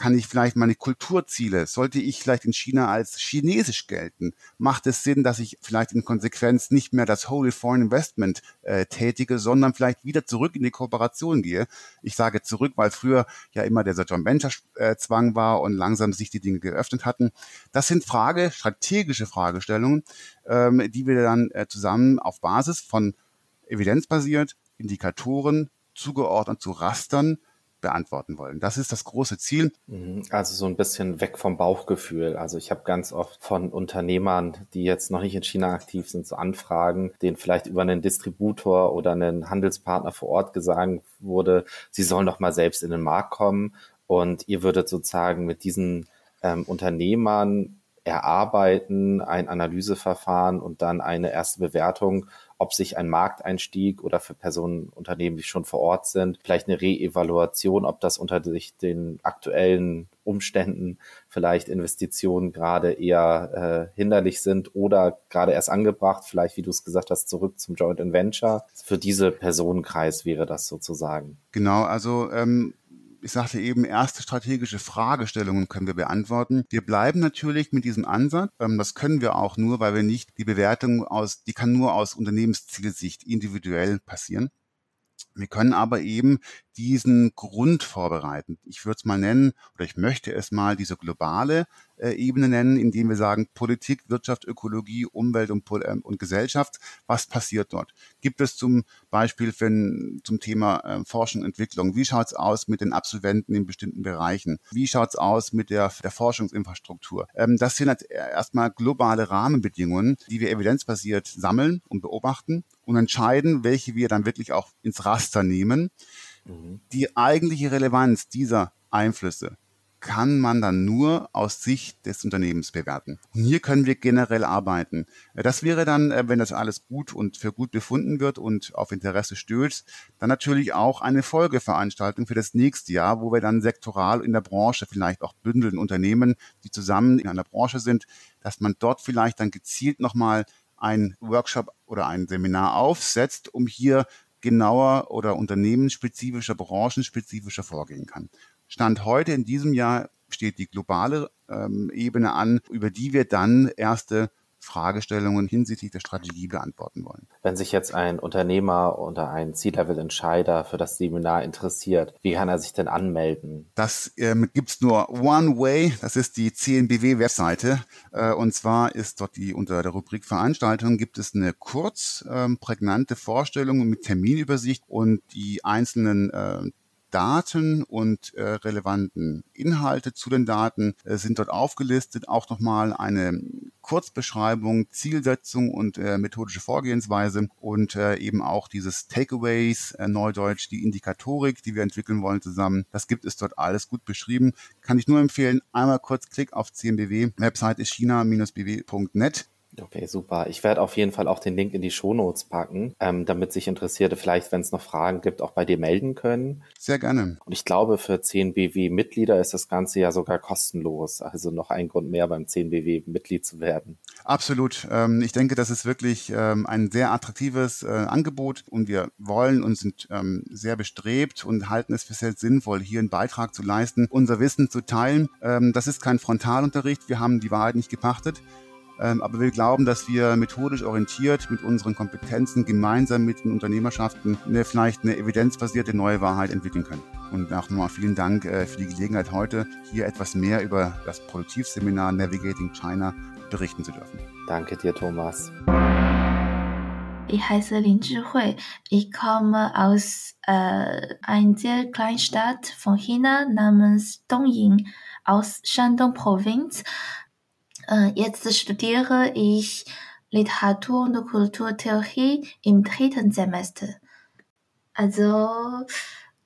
Kann ich vielleicht meine Kulturziele, sollte ich vielleicht in China als chinesisch gelten? Macht es Sinn, dass ich vielleicht in Konsequenz nicht mehr das Holy Foreign Investment äh, tätige, sondern vielleicht wieder zurück in die Kooperation gehe? Ich sage zurück, weil früher ja immer der Joint Venture äh, Zwang war und langsam sich die Dinge geöffnet hatten. Das sind Frage, strategische Fragestellungen, ähm, die wir dann äh, zusammen auf Basis von evidenzbasiert, Indikatoren zugeordnet zu Rastern beantworten wollen. Das ist das große Ziel. Mhm. Also so ein bisschen weg vom Bauchgefühl. Also ich habe ganz oft von Unternehmern, die jetzt noch nicht in China aktiv sind, so Anfragen, denen vielleicht über einen Distributor oder einen Handelspartner vor Ort gesagt wurde, sie sollen doch mal selbst in den Markt kommen und ihr würdet sozusagen mit diesen ähm, Unternehmern erarbeiten, ein Analyseverfahren und dann eine erste Bewertung ob sich ein Markteinstieg oder für Personen, die schon vor Ort sind, vielleicht eine Reevaluation, ob das unter sich den aktuellen Umständen vielleicht Investitionen gerade eher äh, hinderlich sind oder gerade erst angebracht, vielleicht, wie du es gesagt hast, zurück zum Joint Venture. Für diese Personenkreis wäre das sozusagen. Genau, also ähm, ich sagte eben, erste strategische Fragestellungen können wir beantworten. Wir bleiben natürlich mit diesem Ansatz. Ähm, das können wir auch nur, weil wir nicht die Bewertung aus, die kann nur aus Unternehmenszielsicht individuell passieren. Wir können aber eben diesen Grund vorbereiten. Ich würde es mal nennen, oder ich möchte es mal diese globale äh, Ebene nennen, indem wir sagen, Politik, Wirtschaft, Ökologie, Umwelt und, äh, und Gesellschaft, was passiert dort? Gibt es zum Beispiel für, zum Thema äh, Forschung Entwicklung, wie schaut es aus mit den Absolventen in bestimmten Bereichen? Wie schaut es aus mit der, der Forschungsinfrastruktur? Ähm, das sind halt erstmal globale Rahmenbedingungen, die wir evidenzbasiert sammeln und beobachten und entscheiden, welche wir dann wirklich auch ins Raster nehmen. Mhm. Die eigentliche Relevanz dieser Einflüsse kann man dann nur aus Sicht des Unternehmens bewerten. Und hier können wir generell arbeiten. Das wäre dann, äh, wenn das alles gut und für gut befunden wird und auf Interesse stößt, dann natürlich auch eine Folgeveranstaltung für das nächste Jahr, wo wir dann sektoral in der Branche vielleicht auch bündeln Unternehmen, die zusammen in einer Branche sind, dass man dort vielleicht dann gezielt nochmal ein Workshop oder ein Seminar aufsetzt, um hier genauer oder unternehmensspezifischer, branchenspezifischer vorgehen kann. Stand heute in diesem Jahr steht die globale ähm, Ebene an, über die wir dann erste Fragestellungen hinsichtlich der Strategie beantworten wollen. Wenn sich jetzt ein Unternehmer oder ein C-Level-Entscheider für das Seminar interessiert, wie kann er sich denn anmelden? Das ähm, gibt's nur One Way, das ist die CNBW-Webseite. Äh, und zwar ist dort die unter der Rubrik Veranstaltung gibt es eine kurz ähm, prägnante Vorstellung mit Terminübersicht und die einzelnen äh, Daten und äh, relevanten Inhalte zu den Daten äh, sind dort aufgelistet. Auch nochmal eine Kurzbeschreibung, Zielsetzung und äh, methodische Vorgehensweise und äh, eben auch dieses Takeaways, äh, Neudeutsch, die Indikatorik, die wir entwickeln wollen zusammen. Das gibt es dort alles gut beschrieben. Kann ich nur empfehlen, einmal kurz Klick auf CMBW. Website ist china-bw.net. Okay, super. Ich werde auf jeden Fall auch den Link in die Shownotes packen, ähm, damit sich Interessierte vielleicht, wenn es noch Fragen gibt, auch bei dir melden können. Sehr gerne. Und ich glaube, für 10BW-Mitglieder ist das Ganze ja sogar kostenlos. Also noch ein Grund mehr, beim 10BW-Mitglied zu werden. Absolut. Ähm, ich denke, das ist wirklich ähm, ein sehr attraktives äh, Angebot und wir wollen und sind ähm, sehr bestrebt und halten es für sehr sinnvoll, hier einen Beitrag zu leisten, unser Wissen zu teilen. Ähm, das ist kein Frontalunterricht. Wir haben die Wahrheit nicht gepachtet. Ähm, aber wir glauben, dass wir methodisch orientiert mit unseren Kompetenzen gemeinsam mit den Unternehmerschaften eine, vielleicht eine evidenzbasierte neue Wahrheit entwickeln können. Und auch nochmal vielen Dank äh, für die Gelegenheit heute, hier etwas mehr über das Produktivseminar Navigating China berichten zu dürfen. Danke dir, Thomas. Ich heiße Lin Zhihui. Ich komme aus äh, einer sehr kleinen Stadt von China namens Dongying aus Shandong-Provinz. Äh, jetzt studiere ich Literatur- und Kulturtheorie im dritten Semester. Also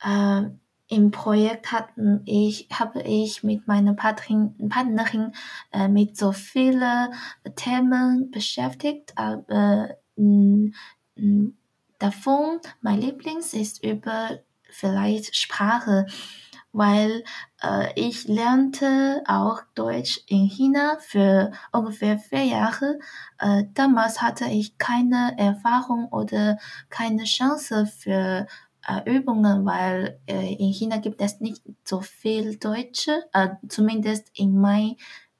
äh, im Projekt hatten ich, habe ich mit meiner Partnerin, Partnerin äh, mit so vielen Themen beschäftigt, aber äh, davon mein Lieblings ist über vielleicht Sprache weil äh, ich lernte auch Deutsch in China für ungefähr vier Jahre. Äh, damals hatte ich keine Erfahrung oder keine Chance für äh, Übungen, weil äh, in China gibt es nicht so viel Deutsche, äh, zumindest in mein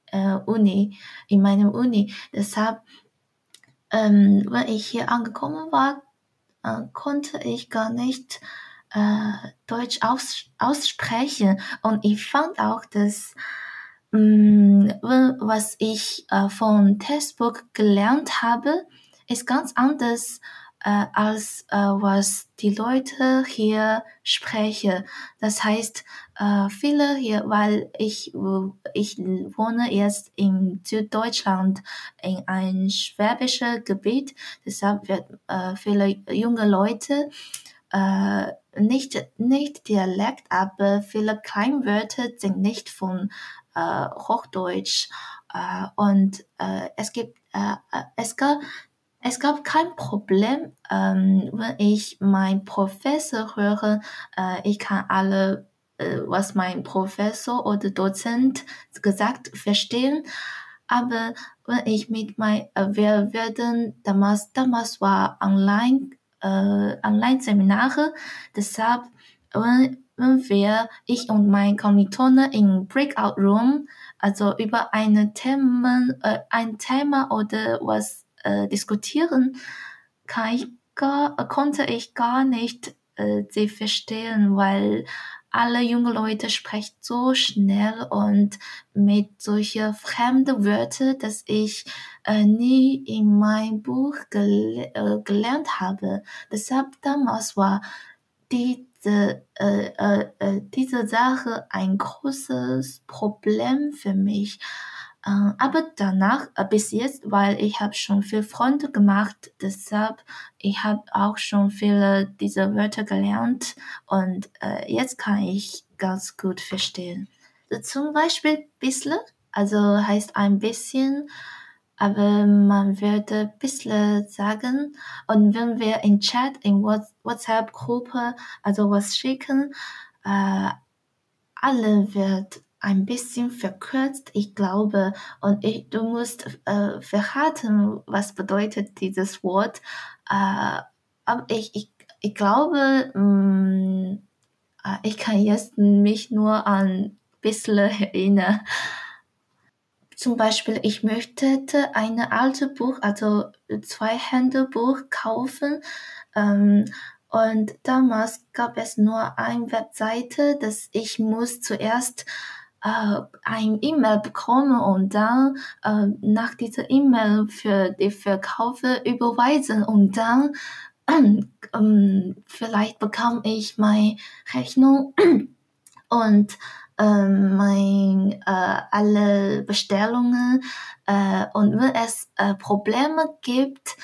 äh, Uni, in meinem Uni. Deshalb, ähm, wenn ich hier angekommen war, äh, konnte ich gar nicht äh, Deutsch aus, aussprechen. Und ich fand auch, dass mh, mm, was ich äh, von Textbook gelernt habe, ist ganz anders äh, als äh, was die Leute hier sprechen. Das heißt, äh, viele hier, weil ich, ich wohne jetzt in Süddeutschland in ein schwäbisches Gebiet, deshalb wird äh, viele junge Leute äh, nicht, nicht Dialekt, aber viele Kleinwörter sind nicht von äh, Hochdeutsch. Äh, und äh, es gibt, äh, äh, es gab, es gab kein Problem, ähm, wenn ich mein Professor höre. Äh, ich kann alle, äh, was mein Professor oder Dozent gesagt verstehen. Aber wenn ich mit mein, äh, wir werden damals, damals war online äh, Online-Seminare. Deshalb, wenn, wenn wir, ich und mein Kommilitone in Breakout Room, also über eine Themen, äh, ein Thema oder was äh, diskutieren, kann ich gar, konnte ich gar nicht äh, sie verstehen, weil alle junge Leute sprechen so schnell und mit solchen fremden Wörtern, dass ich äh, nie in mein Buch gel äh, gelernt habe. Deshalb damals war diese, äh, äh, äh diese Sache ein großes Problem für mich. Äh, aber danach, äh, bis jetzt, weil ich habe schon viel Freunde gemacht, deshalb ich habe auch schon viele dieser Wörter gelernt und äh, jetzt kann ich ganz gut verstehen. Zum Beispiel bisschen, also heißt ein bisschen, aber man würde bisschen sagen. Und wenn wir in Chat, in WhatsApp-Gruppe, also was schicken, äh, alle wird ein bisschen verkürzt, ich glaube. Und ich, du musst äh, verraten, was bedeutet dieses Wort. Äh, aber ich, ich, ich glaube, mh, mm, äh, ich kann jetzt mich nur an ein bisschen erinnern. zum Beispiel, ich möchte ein alte Buch, also zwei Hände Buch kaufen. Ähm, und damals gab es nur eine Webseite, dass ich muss zuerst äh, ein E-Mail bekommen und dann äh, nach dieser E-Mail für die Verkäufe überweisen und dann ähm, vielleicht bekomme ich meine Rechnung und ähm, mein, äh, alle Bestellungen äh, und wenn es äh, Probleme gibt,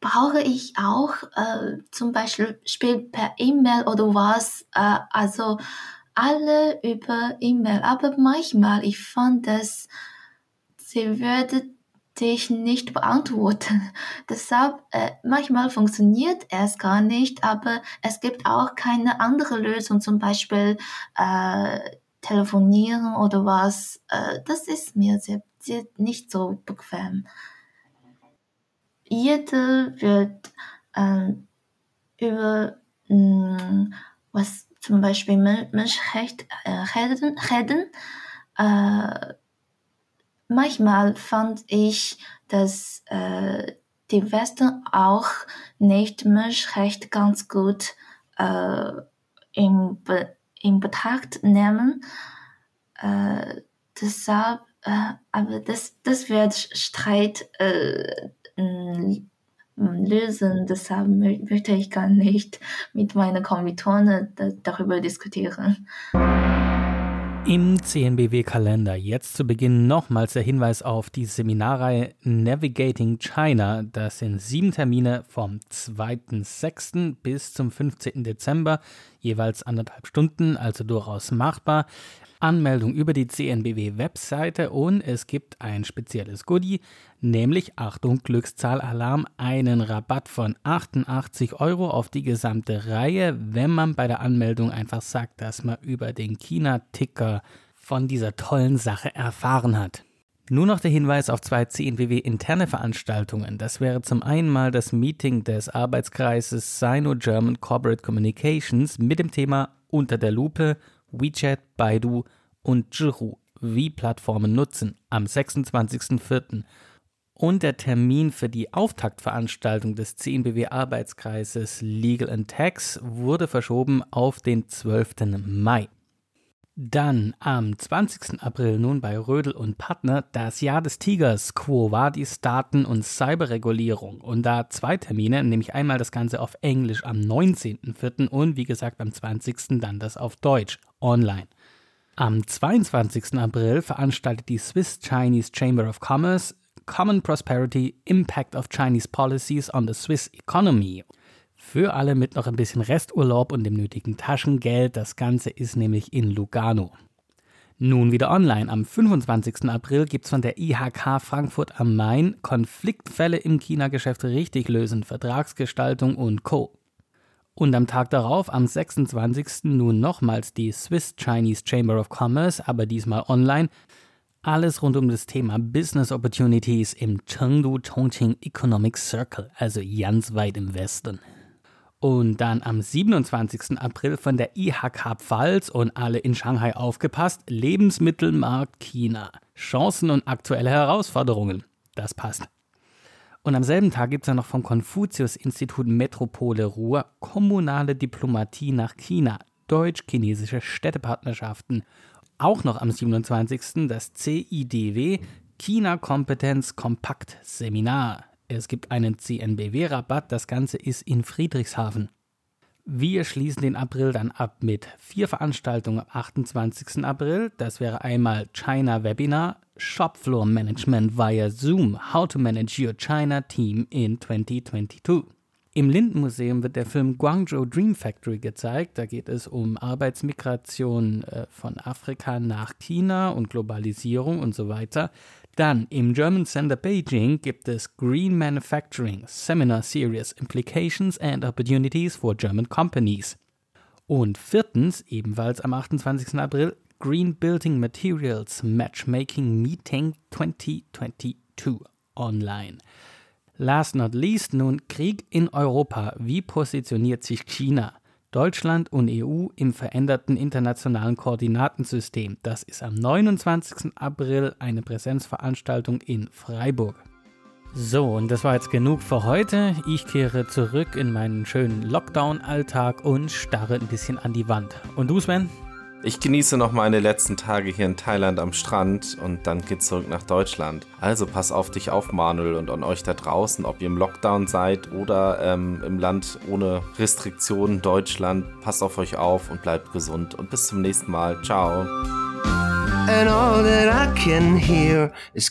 brauche ich auch äh, zum Beispiel per E-Mail oder was, äh, also alle über E-Mail. Aber manchmal, ich fand dass sie würde dich nicht beantworten. Deshalb, äh, manchmal funktioniert es gar nicht, aber es gibt auch keine andere Lösung, zum Beispiel äh, telefonieren oder was. Äh, das ist mir sehr, sehr nicht so bequem. Jeder wird äh, über mh, mm, was zum Beispiel Menschenrecht äh, reden äh, manchmal fand ich, dass äh, die Westen auch nicht Menschenrecht ganz gut äh, in, Be in Betracht nehmen. Äh, deshalb, äh, aber das, das wird Streit äh, lösen. Deshalb möchte ich gar nicht mit meinen Kommilitonen darüber diskutieren. Im CNBW-Kalender jetzt zu Beginn nochmals der Hinweis auf die Seminarreihe Navigating China. Das sind sieben Termine vom 2.6. bis zum 15. Dezember, jeweils anderthalb Stunden, also durchaus machbar. Anmeldung über die CNBW-Webseite und es gibt ein spezielles Goodie, nämlich Achtung, Glückszahl-Alarm, einen Rabatt von 88 Euro auf die gesamte Reihe, wenn man bei der Anmeldung einfach sagt, dass man über den China-Ticker von dieser tollen Sache erfahren hat. Nur noch der Hinweis auf zwei CNBW interne Veranstaltungen. Das wäre zum einen mal das Meeting des Arbeitskreises Sino-German Corporate Communications mit dem Thema Unter der Lupe WeChat, Baidu und Zhihu wie Plattformen nutzen am 26.04. Und der Termin für die Auftaktveranstaltung des CNBW Arbeitskreises Legal and Tax wurde verschoben auf den 12. Mai. Dann am 20. April nun bei Rödel und Partner das Jahr des Tigers, Quo Vadis Daten- und Cyberregulierung. Und da zwei Termine, nämlich einmal das Ganze auf Englisch am 19.04. und wie gesagt am 20. dann das auf Deutsch, online. Am 22. April veranstaltet die Swiss Chinese Chamber of Commerce Common Prosperity Impact of Chinese Policies on the Swiss Economy für alle mit noch ein bisschen Resturlaub und dem nötigen Taschengeld. Das Ganze ist nämlich in Lugano. Nun wieder online. Am 25. April gibt es von der IHK Frankfurt am Main Konfliktfälle im China-Geschäft richtig lösen, Vertragsgestaltung und Co. Und am Tag darauf, am 26. nun nochmals die Swiss Chinese Chamber of Commerce, aber diesmal online. Alles rund um das Thema Business Opportunities im Chengdu Chongqing Economic Circle, also ganz weit im Westen. Und dann am 27. April von der IHK Pfalz und alle in Shanghai aufgepasst, Lebensmittelmarkt China. Chancen und aktuelle Herausforderungen. Das passt. Und am selben Tag gibt es ja noch vom Konfuzius-Institut Metropole Ruhr kommunale Diplomatie nach China, deutsch-chinesische Städtepartnerschaften. Auch noch am 27. das CIDW China Kompetenz Kompakt Seminar. Es gibt einen CNBW-Rabatt, das Ganze ist in Friedrichshafen. Wir schließen den April dann ab mit vier Veranstaltungen am 28. April. Das wäre einmal China Webinar, Shopfloor Management via Zoom, How to Manage Your China Team in 2022. Im Lindenmuseum wird der Film Guangzhou Dream Factory gezeigt. Da geht es um Arbeitsmigration äh, von Afrika nach China und Globalisierung und so weiter. Dann im German Center Beijing gibt es Green Manufacturing Seminar Series Implications and Opportunities for German Companies. Und viertens, ebenfalls am 28. April, Green Building Materials Matchmaking Meeting 2022 online. Last not least nun Krieg in Europa. Wie positioniert sich China? Deutschland und EU im veränderten internationalen Koordinatensystem. Das ist am 29. April eine Präsenzveranstaltung in Freiburg. So, und das war jetzt genug für heute. Ich kehre zurück in meinen schönen Lockdown-Alltag und starre ein bisschen an die Wand. Und du, Sven? Ich genieße noch meine letzten Tage hier in Thailand am Strand und dann geht's zurück nach Deutschland. Also pass auf dich auf, Manuel, und an euch da draußen, ob ihr im Lockdown seid oder ähm, im Land ohne Restriktionen, Deutschland. Passt auf euch auf und bleibt gesund. Und bis zum nächsten Mal. Ciao. And all that I can hear is.